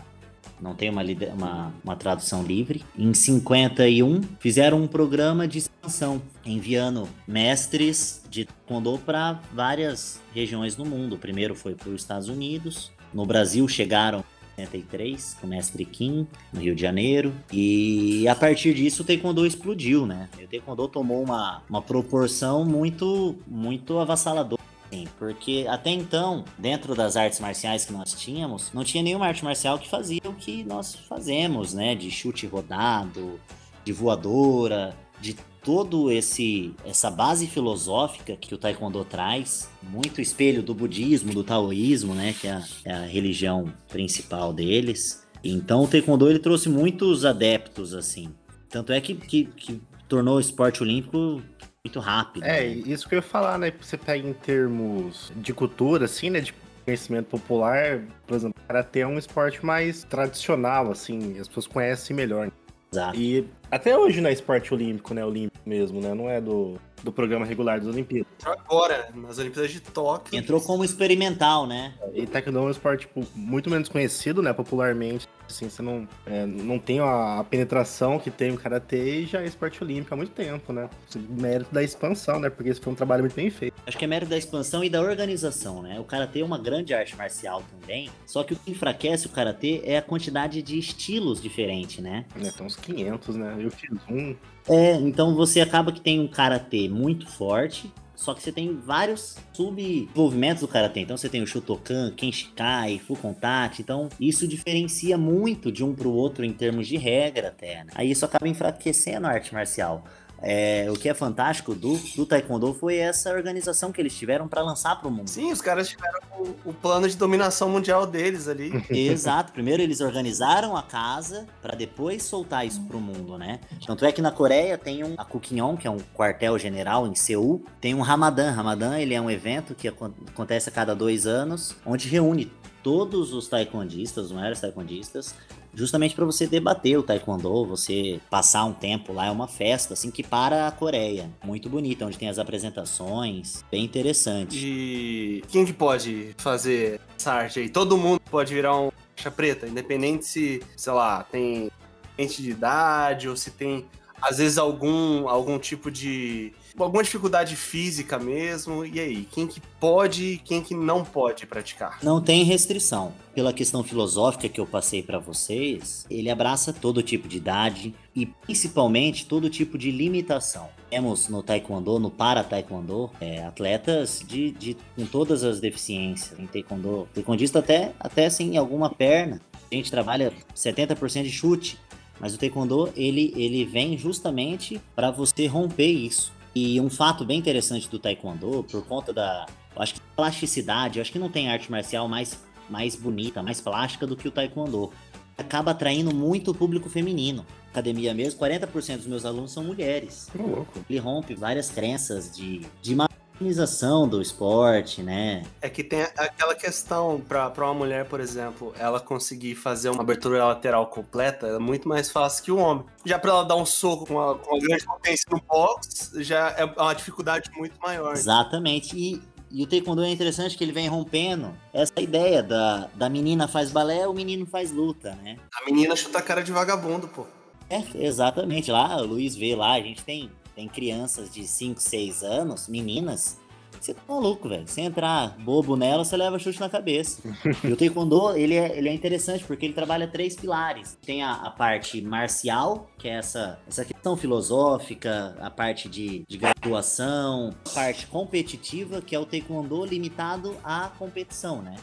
não tem uma, uma, uma, tradução livre. Em 51, fizeram um programa de expansão, enviando mestres de Taekwondo para várias regiões no mundo. O primeiro foi para os Estados Unidos, no Brasil chegaram 63, com o mestre Kim, no Rio de Janeiro. E a partir disso o Taekwondo explodiu, né? O Taekwondo tomou uma, uma proporção muito, muito avassaladora. Sim, porque até então, dentro das artes marciais que nós tínhamos, não tinha nenhuma arte marcial que fazia o que nós fazemos, né? De chute rodado, de voadora, de todo esse essa base filosófica que o taekwondo traz, muito espelho do budismo, do taoísmo, né, que é a, é a religião principal deles. Então o taekwondo ele trouxe muitos adeptos assim. Tanto é que, que, que tornou o esporte olímpico muito rápido. É, né? isso que eu ia falar, né? Você pega em termos de cultura, assim, né? De conhecimento popular, por exemplo, o karatê é um esporte mais tradicional, assim, as pessoas conhecem melhor. Exato. E até hoje não é esporte olímpico, né? Olímpico mesmo, né? Não é do, do programa regular das Olimpíadas. Agora, nas Olimpíadas de Tóquio. Entrou como experimental, né? E taekwondo é um esporte tipo, muito menos conhecido, né? Popularmente. Assim, você não, é, não tem a, penetração que tem o karatê e já é esporte olímpico há muito tempo, né? Mérito da expansão, né? Porque esse foi um trabalho muito bem feito. Acho que é mérito da expansão e da organização, né? O karatê é uma grande arte marcial também, só que o que enfraquece o karatê é a quantidade de estilos diferentes, né? É, tem uns 500, né? Eu fiz um. É, então você acaba que tem um karatê muito forte, só que você tem vários submovimentos do karatê. Então você tem o Shotokan, Kenshikai, Full Contact. Então isso diferencia muito de um para o outro em termos de regra até. Né? Aí isso acaba enfraquecendo a arte marcial. É, o que é fantástico do, do Taekwondo foi essa organização que eles tiveram para lançar para o mundo. Sim, os caras tiveram o, o, plano de dominação mundial deles ali. <laughs> Exato. Primeiro eles organizaram a casa para depois soltar isso para o mundo, né? Tanto é que na Coreia tem um a Kukkion, que é um quartel-general em Seul, tem um Ramadan. Ramadan ele é um evento que acontece a cada dois anos, onde reúne todos os taekwondistas, os maiores taekwondistas, justamente para você debater o taekwondo, você passar um tempo lá, é uma festa assim que para a Coreia, muito bonita, onde tem as apresentações, bem interessante. E quem que pode fazer essa arte aí? Todo mundo pode virar um faixa preta, independente se, sei lá, tem gente de idade ou se tem às vezes algum algum tipo de alguma dificuldade física mesmo. E aí, quem que pode e quem que não pode praticar? Não tem restrição. Pela questão filosófica que eu passei para vocês, ele abraça todo tipo de idade e principalmente todo tipo de limitação. Temos no taekwondo, no para taekwondo, é, atletas de, de, com todas as deficiências. Em taekwondo, taekwondista até, até sem alguma perna. A gente trabalha 70% de chute, mas o taekwondo ele, ele vem justamente para você romper isso. E um fato bem interessante do Taekwondo, por conta da. Acho que plasticidade, acho que não tem arte marcial mais, mais bonita, mais plástica do que o Taekwondo. Acaba atraindo muito o público feminino. Academia mesmo, 40% dos meus alunos são mulheres. louco. Ele rompe várias crenças de, de organização do esporte, né? É que tem aquela questão para uma mulher, por exemplo, ela conseguir fazer uma abertura lateral completa é muito mais fácil que o homem. Já para ela dar um soco com uma, com uma grande potência no box, já é uma dificuldade muito maior. Exatamente. E, e o taekwondo é interessante que ele vem rompendo essa ideia da, da menina faz balé, o menino faz luta, né? A menina chuta a cara de vagabundo, pô. É, exatamente. Lá, o Luiz vê lá, a gente tem tem crianças de 5, 6 anos, meninas, você tá maluco, velho. Se entrar bobo nela, você leva chute na cabeça. e o Taekwondo, ele é, ele é interessante porque ele trabalha três pilares. Tem a, a parte marcial, que é essa, essa questão filosófica, a parte de, de graduação, a parte competitiva, que é o Taekwondo limitado à competição, né?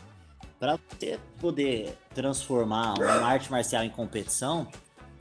para você poder transformar uma arte marcial em competição,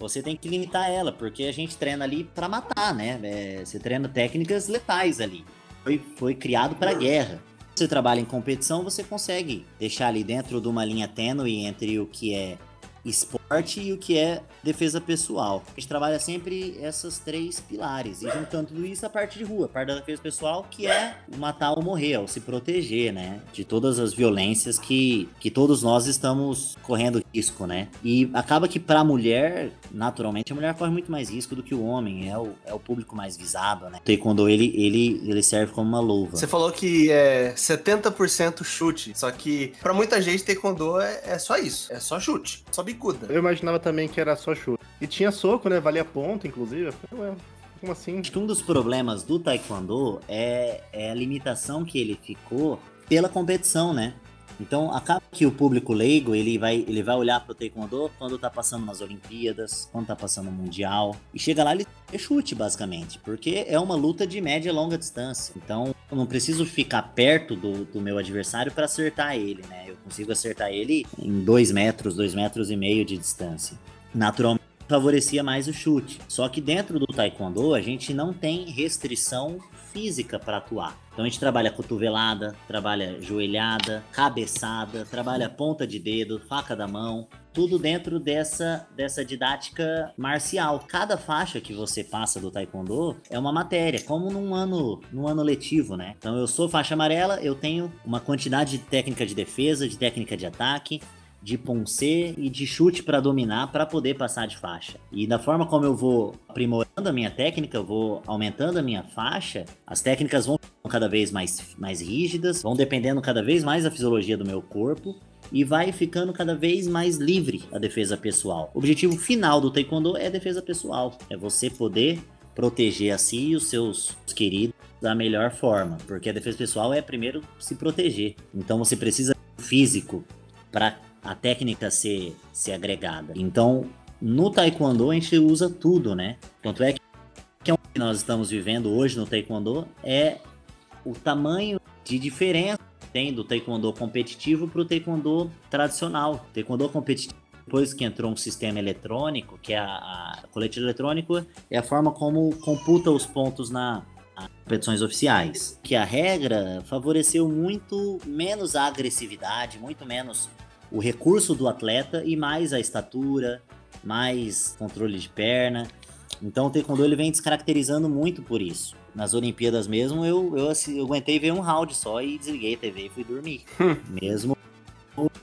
você tem que limitar ela, porque a gente treina ali para matar, né? É, você treina técnicas letais ali. Foi, foi criado para guerra. Você trabalha em competição, você consegue deixar ali dentro de uma linha tênue entre o que é esporte e o que é defesa pessoal. A gente trabalha sempre essas três pilares e juntando tudo isso a parte de rua, a parte da defesa pessoal, que é o matar ou morrer, ou se proteger, né, de todas as violências que, que todos nós estamos correndo risco, né? E acaba que para a mulher, naturalmente, a mulher corre muito mais risco do que o homem, é o, é o público mais visado, né? O taekwondo, ele, ele, ele serve como uma luva. Você falou que é 70% chute, só que para muita gente taekwondo é, é só isso, é só chute, só bicuda. Eu imaginava também que era só chute. E tinha soco, né? Valia ponto, inclusive. Ué, como assim? Acho que um dos problemas do Taekwondo é, é a limitação que ele ficou pela competição, né? Então acaba que o público leigo ele vai, ele vai olhar pro Taekwondo quando tá passando nas Olimpíadas, quando tá passando no Mundial. E chega lá ele é chute, basicamente. Porque é uma luta de média e longa distância. Então eu não preciso ficar perto do, do meu adversário para acertar ele, né? Eu consigo acertar ele em dois metros, dois metros e meio de distância. Naturalmente favorecia mais o chute. Só que dentro do taekwondo a gente não tem restrição física para atuar. Então a gente trabalha cotovelada, trabalha joelhada, cabeçada, trabalha ponta de dedo, faca da mão, tudo dentro dessa, dessa didática marcial. Cada faixa que você passa do taekwondo é uma matéria, como num ano, num ano letivo, né? Então eu sou faixa amarela, eu tenho uma quantidade de técnica de defesa, de técnica de ataque, de poncer e de chute para dominar para poder passar de faixa. E da forma como eu vou aprimorando a minha técnica, eu vou aumentando a minha faixa, as técnicas vão cada vez mais, mais rígidas, vão dependendo cada vez mais da fisiologia do meu corpo e vai ficando cada vez mais livre a defesa pessoal. O objetivo final do taekwondo é a defesa pessoal, é você poder proteger a si e os seus queridos da melhor forma, porque a defesa pessoal é primeiro se proteger. Então você precisa físico para a técnica ser, ser agregada. Então, no Taekwondo a gente usa tudo, né? Tanto é que que é o que nós estamos vivendo hoje no Taekwondo é o tamanho de diferença que tem do Taekwondo competitivo para o Taekwondo tradicional. Taekwondo competitivo, depois que entrou um sistema eletrônico, que é a, a colete eletrônico, é a forma como computa os pontos na, competições oficiais. Que a regra favoreceu muito menos a agressividade, muito menos o recurso do atleta e mais a estatura, mais controle de perna. Então o taekwondo ele vem descaracterizando muito por isso. Nas Olimpíadas mesmo, eu, eu, eu aguentei ver um round só e desliguei a TV e fui dormir. mesmo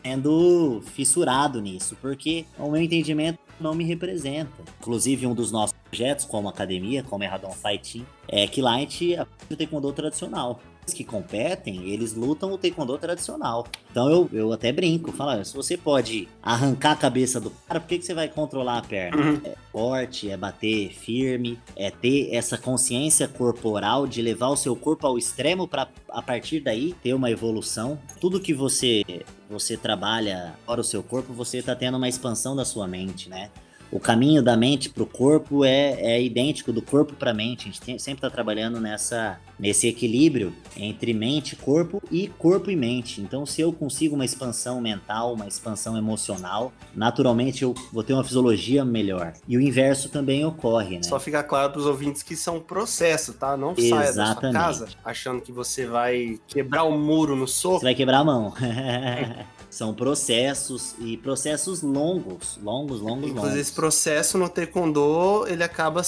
sendo fissurado nisso, porque o meu entendimento não me representa. Inclusive, um dos nossos projetos, como academia, como Erradon Fighting, é que lá a gente aprende o taekwondo tradicional que competem, eles lutam o taekwondo tradicional. Então eu, eu até brinco, falo, se você pode arrancar a cabeça do cara, por que, que você vai controlar a perna? Uhum. É forte, é bater firme, é ter essa consciência corporal de levar o seu corpo ao extremo para a partir daí ter uma evolução. Tudo que você você trabalha para o seu corpo, você está tendo uma expansão da sua mente, né? O caminho da mente para o corpo é, é idêntico do corpo para a mente. A gente tem, sempre está trabalhando nessa, nesse equilíbrio entre mente, corpo e corpo e mente. Então, se eu consigo uma expansão mental, uma expansão emocional, naturalmente eu vou ter uma fisiologia melhor. E o inverso também ocorre, né? Só ficar claro para os ouvintes que isso é um processo, tá? Não Exatamente. saia da sua casa achando que você vai quebrar o muro no soco. Você vai quebrar a mão. <laughs> <laughs> São processos e processos longos, longos, longos, Inclusive, longos. esse processo no Taekwondo, ele acaba.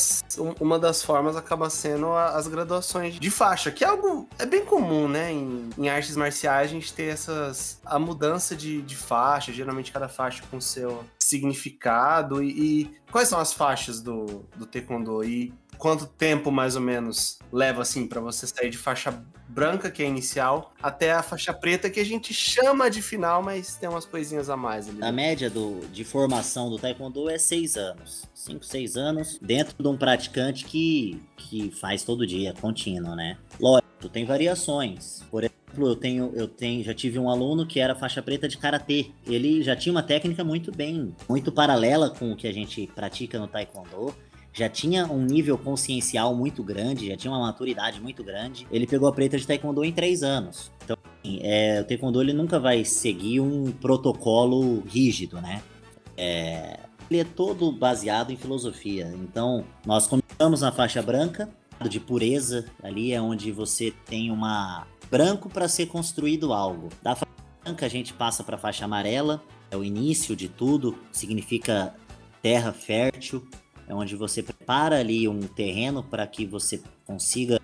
Uma das formas acaba sendo as graduações de faixa, que é algo. É bem comum, né? Em, em artes marciais, a gente ter essas. A mudança de, de faixa, geralmente cada faixa com seu significado. E, e quais são as faixas do, do Taekwondo? E quanto tempo mais ou menos leva assim para você sair de faixa branca, que é inicial, até a faixa preta, que a gente chama de final, mas tem umas coisinhas a mais ali. A média do, de formação do Taekwondo é seis anos. Cinco, seis anos, dentro de um praticante que, que faz todo dia, contínuo, né? Lógico, tem variações. Por exemplo, eu tenho, eu tenho, já tive um aluno que era faixa preta de karatê. Ele já tinha uma técnica muito bem, muito paralela com o que a gente pratica no taekwondo já tinha um nível consciencial muito grande, já tinha uma maturidade muito grande. Ele pegou a preta de taekwondo em três anos. Então, é, o taekwondo ele nunca vai seguir um protocolo rígido, né? É, ele é todo baseado em filosofia. Então, nós começamos na faixa branca, de pureza, ali é onde você tem uma branco para ser construído algo. Da faixa branca a gente passa para a faixa amarela, é o início de tudo, significa terra fértil, é onde você prepara ali um terreno para que você consiga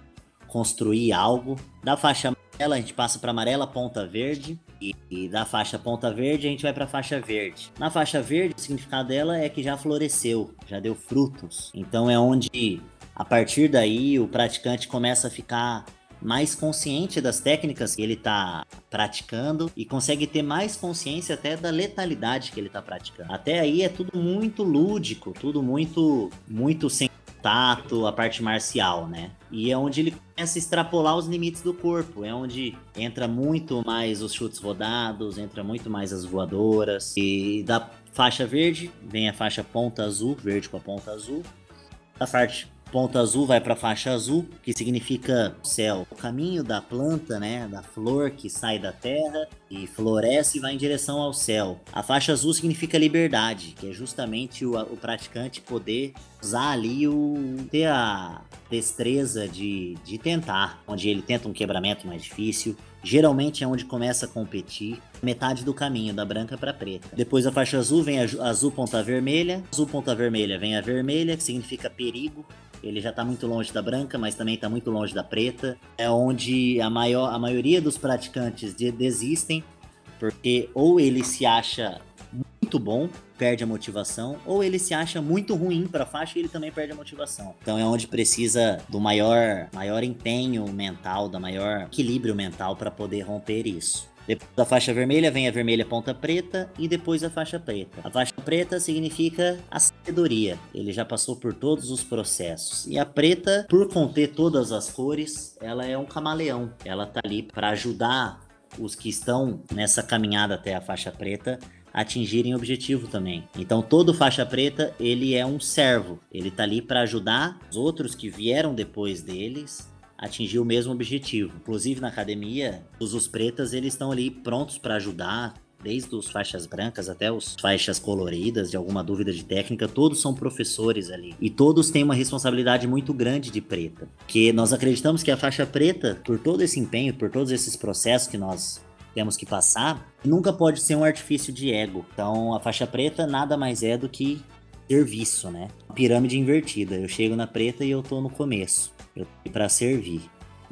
construir algo. Da faixa amarela a gente passa para amarela ponta verde e, e, da faixa ponta verde a gente vai para faixa verde. Na faixa verde o significado dela é que já floresceu, já deu frutos. Então é onde a partir daí o praticante começa a ficar mais consciente das técnicas que ele está praticando e consegue ter mais consciência até da letalidade que ele está praticando. Até aí é tudo muito lúdico, tudo muito muito sem tato, a parte marcial, né? E é onde ele começa a extrapolar os limites do corpo, é onde entra muito mais os chutes rodados, entra muito mais as voadoras e da faixa verde vem a faixa ponta azul, verde com a ponta azul. Da parte Ponto azul vai para a faixa azul, que significa céu. O caminho da planta, né, da flor que sai da terra e floresce e vai em direção ao céu. A faixa azul significa liberdade, que é justamente o, o praticante poder usar ali o ter a destreza de, de tentar, onde ele tenta um quebramento mais difícil, geralmente é onde começa a competir, metade do caminho, da branca para preta. Depois a faixa azul vem a azul ponta vermelha, azul ponta vermelha vem a vermelha, que significa perigo, ele já está muito longe da branca, mas também está muito longe da preta. É onde a, maior, a maioria dos praticantes de, desistem, porque ou ele se acha muito bom, perde a motivação, ou ele se acha muito ruim para a faixa e ele também perde a motivação. Então é onde precisa do maior, maior empenho mental, da maior equilíbrio mental para poder romper isso. Depois da faixa vermelha vem a vermelha ponta preta e depois a faixa preta. A faixa preta significa a sabedoria. Ele já passou por todos os processos. E a preta, por conter todas as cores, ela é um camaleão. Ela tá ali para ajudar os que estão nessa caminhada até a faixa preta atingirem objetivo também. Então todo faixa preta, ele é um servo. Ele tá ali para ajudar os outros que vieram depois deles atingir o mesmo objetivo. Inclusive na academia, os usos pretas eles estão ali prontos para ajudar, desde os faixas brancas até os faixas coloridas, de alguma dúvida de técnica, todos são professores ali. E todos têm uma responsabilidade muito grande de preta. Que nós acreditamos que a faixa preta, por todo esse empenho, por todos esses processos que nós temos que passar, nunca pode ser um artifício de ego. Então a faixa preta nada mais é do que serviço, né? Pirâmide invertida. Eu chego na preta e eu tô no começo para servir.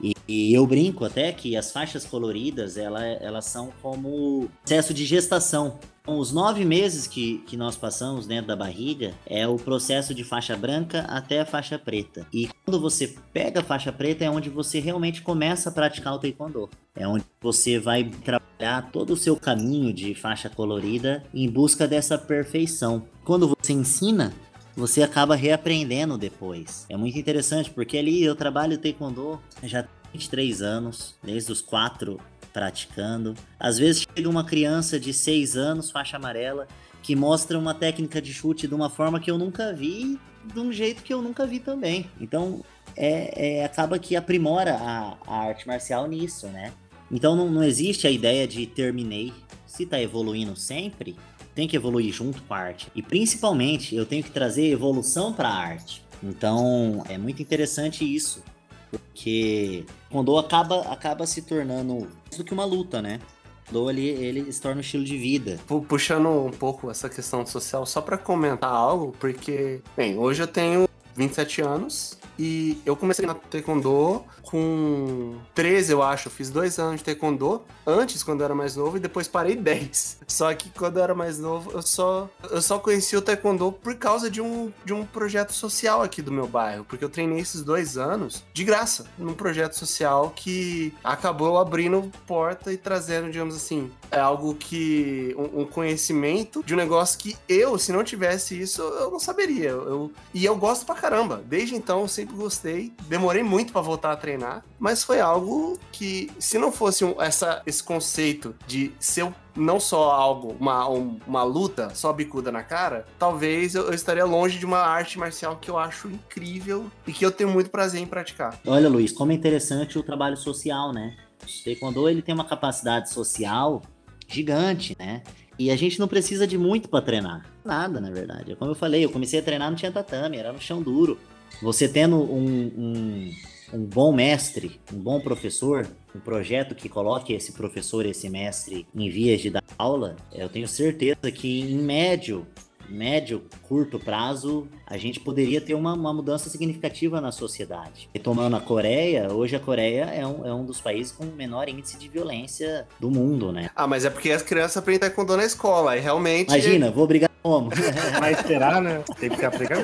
E, e, eu brinco até que as faixas coloridas ela, elas são como processo de gestação. Então, os nove meses que, que nós passamos dentro da barriga é o processo de faixa branca até a faixa preta. E quando você pega a faixa preta é onde você realmente começa a praticar o taekwondo. É onde você vai trabalhar todo o seu caminho de faixa colorida em busca dessa perfeição. Quando você ensina, você acaba reaprendendo depois. É muito interessante, porque ali eu trabalho taekwondo já há 23 anos, desde os 4 praticando. Às vezes chega uma criança de 6 anos, faixa amarela, que mostra uma técnica de chute de uma forma que eu nunca vi, de um jeito que eu nunca vi também. Então, é, é acaba que aprimora a, a, arte marcial nisso, né? Então não, não existe a ideia de terminei. Se tá evoluindo sempre, tem que evoluir junto com a arte. E principalmente, eu tenho que trazer evolução para a arte. Então, é muito interessante isso, porque quando acaba acaba se tornando mais do que uma luta, né? Quando ele, ele se torna um estilo de vida. Puxando um pouco essa questão social, só para comentar algo, porque, bem, hoje eu tenho 27 anos e eu comecei na Taekwondo com 13, eu acho. Eu fiz dois anos de taekwondo antes, quando eu era mais novo, e depois parei <laughs> 10. Só que quando eu era mais novo, eu só, eu só conheci o taekwondo por causa de um, de um projeto social aqui do meu bairro. Porque eu treinei esses dois anos de graça, num projeto social que acabou abrindo porta e trazendo, digamos assim, é algo que. um, um conhecimento de um negócio que eu, se não tivesse isso, eu não saberia. Eu, e eu gosto pra caramba. Desde então, eu sempre gostei. Demorei muito para voltar a treinar treinar, mas foi algo que, se não fosse um, essa, esse conceito de ser não só algo, uma, um, uma luta só bicuda na cara, talvez eu, eu, estaria longe de uma arte marcial que eu acho incrível e que eu tenho muito prazer em praticar. Olha, Luiz, como é interessante o trabalho social, né? O taekwondo ele tem uma capacidade social gigante, né? E a gente não precisa de muito para treinar. Nada, na verdade. Como eu falei, eu comecei a treinar não tinha tatame, era no chão duro. Você tendo um, um, um bom mestre, um bom professor, um projeto que coloque esse professor, esse mestre em vias de dar aula, eu tenho certeza que em médio médio, curto prazo, a gente poderia ter uma, uma mudança significativa na sociedade. Retomando a Coreia, hoje a Coreia é um, é um dos países com o menor índice de violência do mundo, né? Ah, mas é porque as crianças aprendem taekwondo na escola, e realmente... Imagina, vou brigar como? <laughs> Vai esperar, né? Tem que aplicar.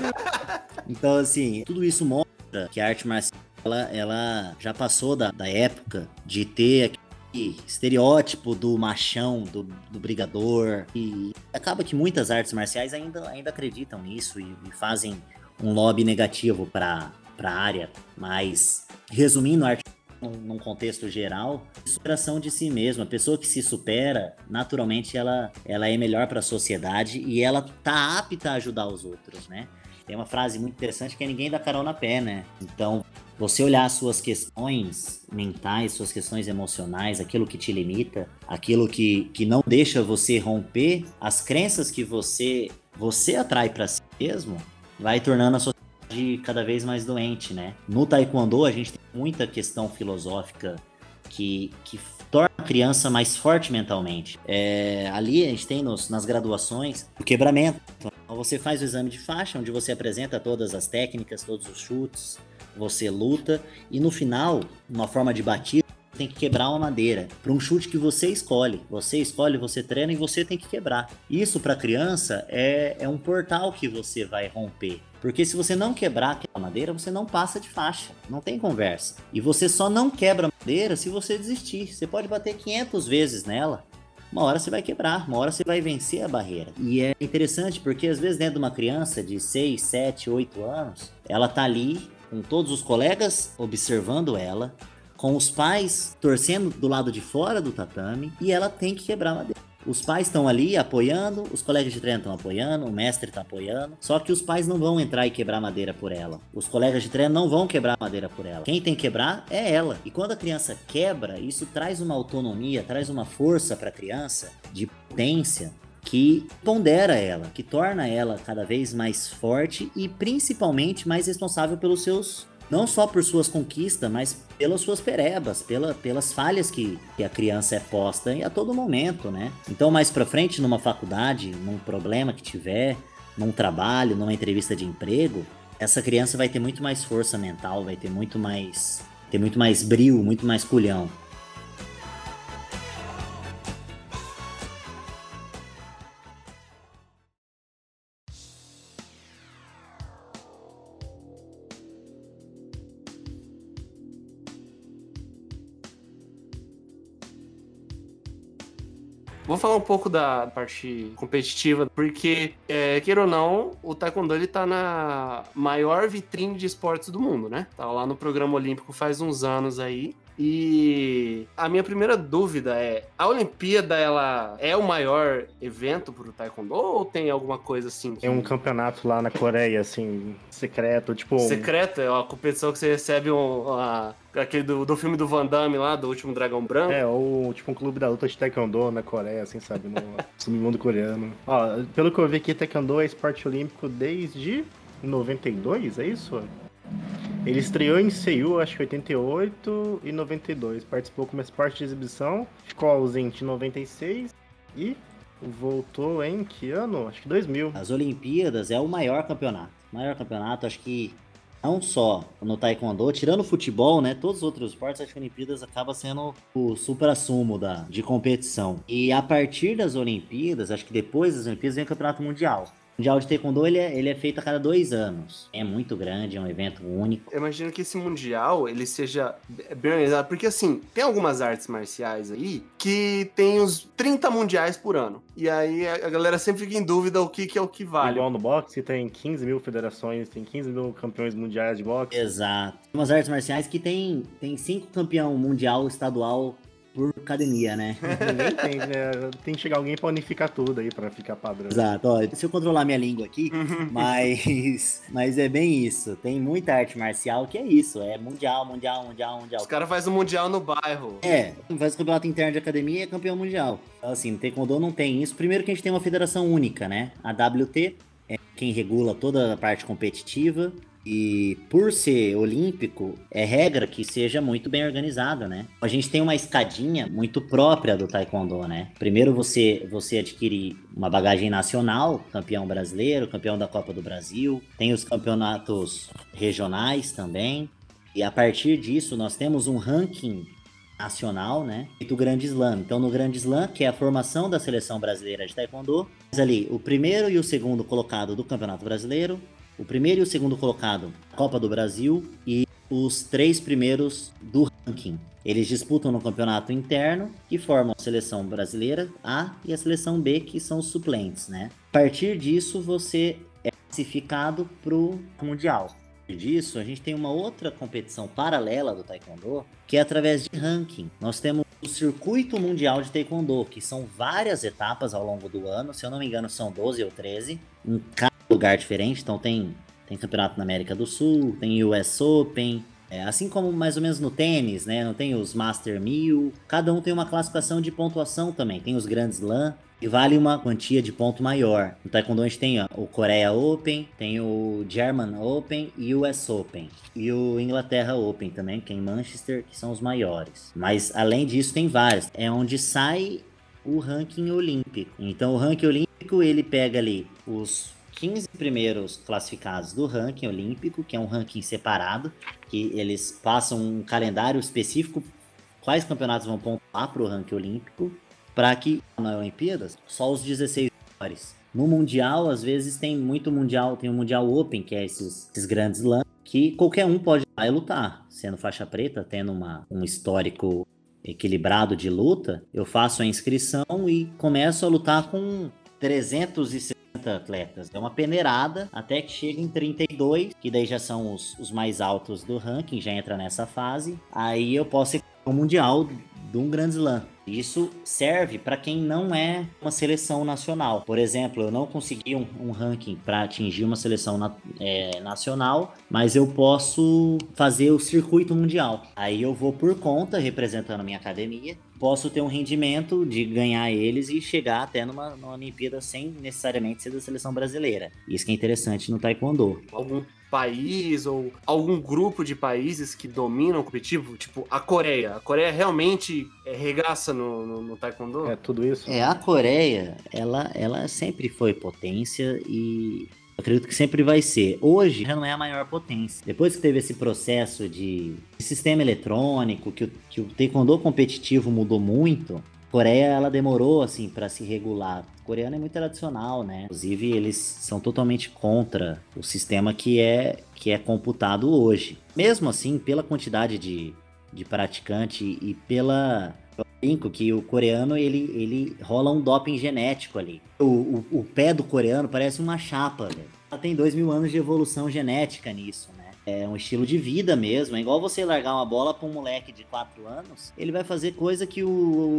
Então, assim, tudo isso mostra que a arte marcial ela, ela já passou da, da época de ter estereótipo do machão, do, do, brigador. E acaba que muitas artes marciais ainda, ainda acreditam nisso e, e fazem um lobby negativo para a área. Mas, resumindo, a arte num contexto geral, superação de si mesma. A pessoa que se supera, naturalmente, ela, ela é melhor para a sociedade e ela tá apta a ajudar os outros, né? Tem uma frase muito interessante que é ninguém dá carona na pé, né? Então, você olhar suas questões mentais, suas questões emocionais, aquilo que te limita, aquilo que, que não deixa você romper, as crenças que você você atrai para si mesmo, vai tornando a sociedade cada vez mais doente, né? No taekwondo a gente tem muita questão filosófica que, que torna a criança mais forte mentalmente. É, ali a gente tem nos, nas graduações o quebramento. Você faz o exame de faixa, onde você apresenta todas as técnicas, todos os chutes, você luta e no final, uma forma de batida, tem que quebrar uma madeira para um chute que você escolhe. Você escolhe, você treina e você tem que quebrar. Isso para criança é, é um portal que você vai romper. Porque se você não quebrar aquela madeira, você não passa de faixa. Não tem conversa. E você só não quebra a madeira se você desistir. Você pode bater 500 vezes nela. Uma hora você vai quebrar, uma hora você vai vencer a barreira. E é interessante porque às vezes dentro de uma criança de 6, 7, 8 anos, ela tá ali com todos os colegas observando ela, com os pais torcendo do lado de fora do tatame e ela tem que quebrar a madeira. Os pais estão ali apoiando, os colegas de treino estão apoiando, o mestre está apoiando. Só que os pais não vão entrar e quebrar madeira por ela. Os colegas de treino não vão quebrar madeira por ela. Quem tem que quebrar é ela. E quando a criança quebra, isso traz uma autonomia, traz uma força para a criança de potência que pondera ela, que torna ela cada vez mais forte e principalmente mais responsável pelos seus não só por suas conquistas, mas pelas suas perebas, pela, pelas falhas que, que a criança é posta a todo momento, né? Então, mais para frente, numa faculdade, num problema que tiver, num trabalho, numa entrevista de emprego, essa criança vai ter muito mais força mental, vai ter muito mais, ter muito mais brilho, muito mais culhão. Vou falar um pouco da parte competitiva, porque, é, queira ou não, o Taekwondo ele tá na maior vitrine de esportes do mundo, né? Tá lá no programa olímpico faz uns anos aí. E a minha primeira dúvida é: a Olimpíada ela é o maior evento pro Taekwondo ou tem alguma coisa assim? Que... Tem um campeonato lá na Coreia, assim, secreto, tipo. Secreto? É uma competição que você recebe um, uma, aquele do, do filme do Van Damme lá, do último Dragão Branco. É, ou tipo um clube da luta de Taekwondo na Coreia, assim, sabe? No <laughs> submundo coreano. Ó, pelo que eu vi aqui, Taekwondo é esporte olímpico desde 92, é isso? Ele estreou em Seul, acho que 88 e 92. Participou como esporte de exibição, ficou ausente em 96 e voltou em que ano? Acho que 2000. As Olimpíadas é o maior campeonato. Maior campeonato, acho que não só no taekwondo, tirando o futebol, né, todos os outros esportes, acho que as Olimpíadas acaba sendo o supra-sumo da, de competição. E a partir das Olimpíadas, acho que depois das Olimpíadas vem o Campeonato Mundial. Mundial de Taekwondo ele é, ele é feito a cada dois anos. É muito grande, é um evento único. Eu imagino que esse Mundial ele seja bem organizado, porque assim, tem algumas artes marciais aí que tem uns 30 mundiais por ano. E aí a galera sempre fica em dúvida o que, que é o que vale. Igual no boxe, tem 15 mil federações, tem 15 mil campeões mundiais de boxe. Exato. Tem umas artes marciais que tem, tem cinco campeão mundial estadual por academia, né? <laughs> Ninguém entende, né? Tem que chegar alguém pra unificar tudo aí, pra ficar padrão. Exato, ó, se eu controlar minha língua aqui, mas, <laughs> mas é bem isso. Tem muita arte marcial que é isso, é mundial, mundial, mundial, mundial. Os caras fazem o mundial no bairro. É, faz o campeonato interno de academia e é campeão mundial. Então, assim, no Taekwondo não tem isso. Primeiro que a gente tem uma federação única, né? A WT é quem regula toda a parte competitiva. E por ser olímpico, é regra que seja muito bem organizada, né? A gente tem uma escadinha muito própria do Taekwondo, né? Primeiro você, você adquire uma bagagem nacional, campeão brasileiro, campeão da Copa do Brasil, tem os campeonatos regionais também. E a partir disso, nós temos um ranking nacional, né? Do Grande Slam. Então, no Grande Slam, que é a formação da seleção brasileira de Taekwondo, ali o primeiro e o segundo colocado do Campeonato Brasileiro, o primeiro e o segundo colocado Copa do Brasil e os três primeiros do ranking. Eles disputam no campeonato interno, que formam a seleção brasileira A e a seleção B, que são os suplentes, né? A partir disso, você é classificado para o Mundial. Disso, a gente tem uma outra competição paralela do Taekwondo, que é através de ranking. Nós temos o Circuito Mundial de Taekwondo, que são várias etapas ao longo do ano, se eu não me engano, são 12 ou 13, em cada lugar diferente. Então tem, tem campeonato na América do Sul, tem US Open, é, assim como mais ou menos no tênis, né? Não tem os Master 1000, cada um tem uma classificação de pontuação também. Tem os Grand Slam e vale uma quantia de ponto maior. No Taekwondo a gente tem ó, o Coreia Open, tem o German Open e o US Open. E o Inglaterra Open também, que é em Manchester, que são os maiores. Mas além disso tem vários. É onde sai o ranking olímpico. Então o ranking olímpico ele pega ali os 15 primeiros classificados do ranking olímpico, que é um ranking separado, que eles passam um calendário específico quais campeonatos vão pontuar para o ranking olímpico, para que na Olimpíadas só os 16 melhores. No Mundial, às vezes tem muito Mundial, tem o Mundial Open, que é esses, esses grandes lãs, que qualquer um pode ir lá e lutar. Sendo faixa preta, tendo uma, um histórico equilibrado de luta, eu faço a inscrição e começo a lutar com 360 atletas. É uma peneirada até que chega em 32, que daí já são os, os mais altos do ranking, já entra nessa fase. Aí eu posso ir o Mundial de um Grand Slam. Isso serve para quem não é uma seleção nacional. Por exemplo, eu não consegui um, um ranking para atingir uma seleção na, é, nacional, mas eu posso fazer o circuito mundial. Aí eu vou por conta, representando a minha academia, posso ter um rendimento de ganhar eles e chegar até numa, numa Olimpíada sem necessariamente ser da seleção brasileira. Isso que é interessante no Taekwondo. Algum país ou algum grupo de países que dominam o competitivo, tipo a Coreia. A Coreia realmente é, regaça no, no, no, taekwondo? É tudo isso? É, a Coreia, ela, ela sempre foi potência e acredito que sempre vai ser. Hoje já não é a maior potência. Depois que teve esse processo de, sistema eletrônico, que o, que o taekwondo competitivo mudou muito, Coreia, ela demorou, assim, para se regular. O coreano é muito tradicional, né? Inclusive, eles são totalmente contra o sistema que é, que é computado hoje. Mesmo assim, pela quantidade de, de praticante e pela... Eu brinco que o coreano, ele, ele rola um doping genético ali. O, o, o pé do coreano parece uma chapa, velho. Tem dois mil anos de evolução genética nisso, né? É um estilo de vida mesmo. É igual você largar uma bola para um moleque de 4 anos, ele vai fazer coisa que o,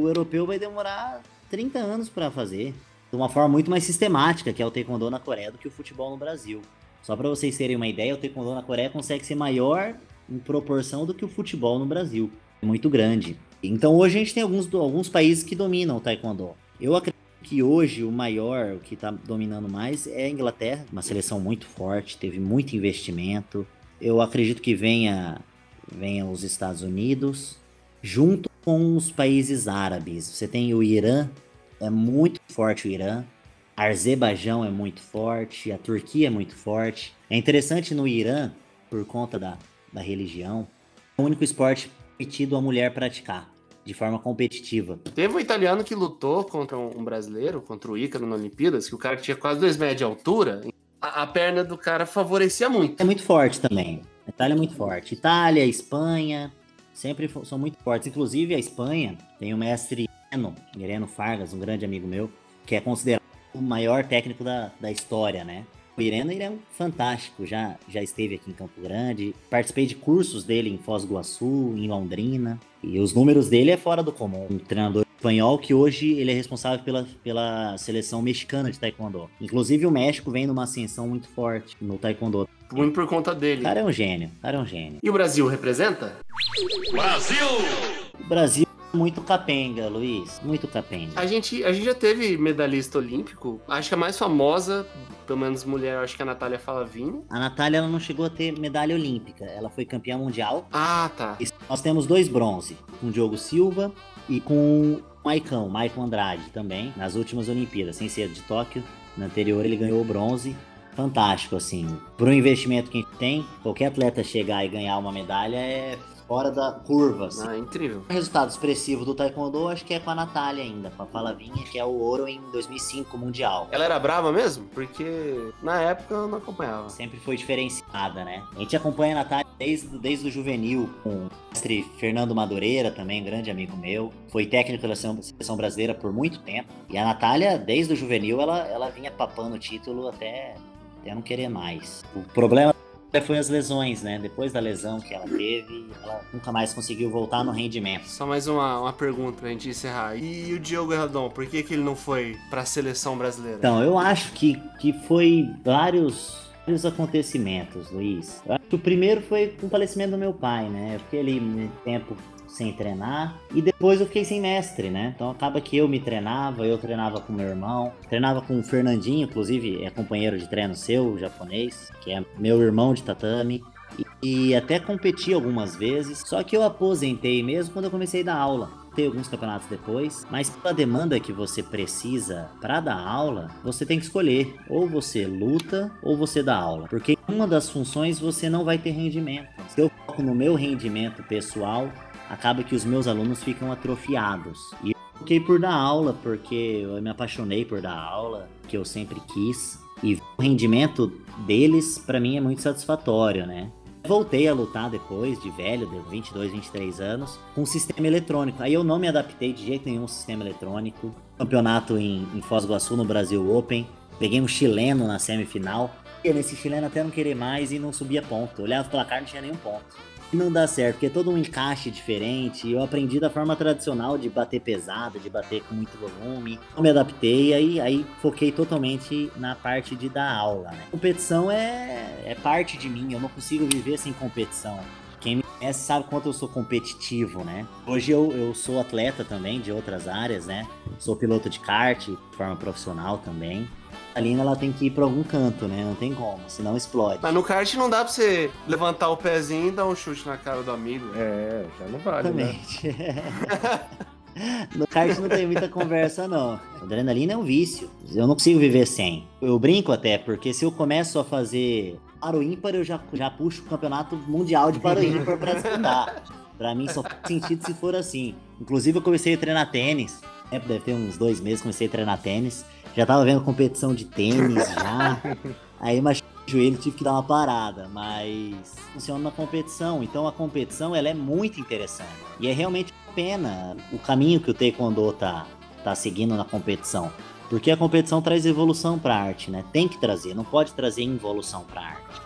o europeu vai demorar 30 anos para fazer. De uma forma muito mais sistemática, que é o taekwondo na Coreia, do que o futebol no Brasil. Só para vocês terem uma ideia, o taekwondo na Coreia consegue ser maior em proporção do que o futebol no Brasil. É muito grande. Então hoje a gente tem alguns, alguns países que dominam o taekwondo. Eu acredito que hoje o maior, o que está dominando mais é a Inglaterra, uma seleção muito forte, teve muito investimento, eu acredito que venha, venha os Estados Unidos, junto com os países árabes. Você tem o Irã, é muito forte o Irã. Azerbaijão é muito forte, a Turquia é muito forte. É interessante no Irã, por conta da, da religião, é o único esporte permitido a mulher praticar de forma competitiva. Teve um italiano que lutou contra um brasileiro, contra o Ícaro na Olimpíadas, que o cara tinha quase dois metros de altura, a, a, perna do cara favorecia muito. É muito forte também. A Itália é muito forte. Itália, Espanha, sempre são muito fortes. Inclusive, a Espanha tem o mestre Ireno, Ireno Fargas, um grande amigo meu, que é considerado o maior técnico da, da história, né? O Irena, ele é um fantástico, já, já esteve aqui em Campo Grande, participei de cursos dele em Foz do Iguaçu, em Londrina, e os números dele é fora do comum. Um treinador espanhol que hoje ele é responsável pela, pela seleção mexicana de taekwondo. Inclusive o México vem numa ascensão muito forte no taekwondo. Muito por conta O dele. cara é um gênio, o cara é um gênio. E o Brasil representa? O Brasil muito capenga, Luiz, muito capenga. A gente, a gente já teve medalhista olímpico. Acho que a mais famosa, pelo menos mulher, acho que é a Natália Falavinho. A Natália ela não chegou a ter medalha olímpica, ela foi campeã mundial. Ah, tá. E nós temos dois bronze, com o Diogo Silva e com o Maicão, Maicon Andrade também, nas últimas Olimpíadas, sem ser de Tóquio. Na anterior ele ganhou o bronze. Fantástico, assim. Por um investimento que a gente tem, qualquer atleta chegar e ganhar uma medalha é fora da curva, assim. Ah, incrível. O resultado expressivo do Taekwondo acho que é com a Natália ainda, com a Falavinha, que é o ouro em 2005 Mundial. Ela era brava mesmo? Porque na época eu não acompanhava. sempre foi diferenciada, né? A gente acompanha a Natália desde, desde o juvenil, com o mestre Fernando Madureira, também grande amigo meu. Foi técnico da seleção seleção brasileira por muito tempo. E a Natália, desde o juvenil, ela, ela vinha papando o título até, até não querer mais. O problema foi as lesões, né? Depois da lesão que ela teve, ela nunca mais conseguiu voltar no rendimento. Só mais uma, uma pergunta pra gente encerrar. E o Diogo Erradon, por que, que ele não foi pra seleção brasileira? Então, eu acho que, que foi vários, vários acontecimentos, Luiz. Eu acho que o primeiro foi com o falecimento do meu pai, né? Fiquei ali um tempo sem treinar e depois eu fiquei sem mestre, né? Então acaba que eu me treinava, eu treinava com meu irmão, treinava com o Fernandinho, inclusive é companheiro de treino seu, japonês, que é meu irmão de tatame. E, até competi algumas vezes, só que eu aposentei mesmo quando eu comecei a dar aula ter alguns campeonatos depois, mas pela demanda que você precisa para dar aula, você tem que escolher ou você luta ou você dá aula, porque em uma das funções você não vai ter rendimento. Se eu foco no meu rendimento pessoal, acaba que os meus alunos ficam atrofiados. E eu fiquei por dar aula porque eu me apaixonei por dar aula, que eu sempre quis. E o rendimento deles, para mim, é muito satisfatório, né? Voltei a lutar depois, de velho, de 22, 23 anos, com sistema eletrônico. Aí eu não me adaptei de jeito nenhum ao sistema eletrônico. Campeonato em, em Foz do Iguaçu, no Brasil Open. Peguei um chileno na semifinal. E nesse chileno até não querer mais e não subia ponto. Olhava o placar não tinha nenhum ponto. Não dá certo, porque é todo um encaixe diferente. Eu aprendi da forma tradicional de bater pesado, de bater com muito volume. Não me adaptei, aí, aí foquei totalmente na parte de dar aula. Né? Competição é, é parte de mim, eu não consigo viver sem competição. Quem me conhece sabe quanto eu sou competitivo, né? Hoje eu, eu sou atleta também de outras áreas, né? Sou piloto de kart, de forma profissional também. A Lina ela tem que ir pra algum canto, né? Não tem como, senão explode. Mas no kart não dá pra você levantar o pezinho e dar um chute na cara do amigo. É, já não vale, né? Exatamente. <laughs> No kart não tem muita conversa, não. Adrenalina é um vício. Eu não consigo viver sem. Eu brinco até, porque se eu começo a fazer paro ímpar, eu já, já puxo o campeonato mundial de paro ímpar pra disputar. Pra mim só faz sentido se for assim. Inclusive eu comecei a treinar tênis. Né, Deve ter uns dois meses comecei a treinar tênis. Já tava vendo competição de tênis já. <laughs> Aí machuquei o joelho, tive que dar uma parada, mas funciona na competição. Então a competição ela é muito interessante. E é realmente uma pena o caminho que o Taekwondo tá, tá seguindo na competição. Porque a competição traz evolução pra arte, né? Tem que trazer, não pode trazer involução pra arte.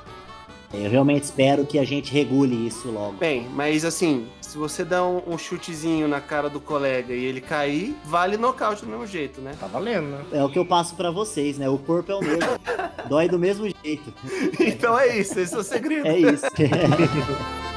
Eu realmente espero que a gente regule isso logo. Bem, mas assim, se você dá um, um chutezinho na cara do colega e ele cair, vale nocaute do mesmo jeito, né? Tá valendo, né? É o que eu passo pra vocês, né? O corpo é o mesmo. <laughs> Dói do mesmo jeito. Então é isso, esse é o segredo. É isso. <laughs>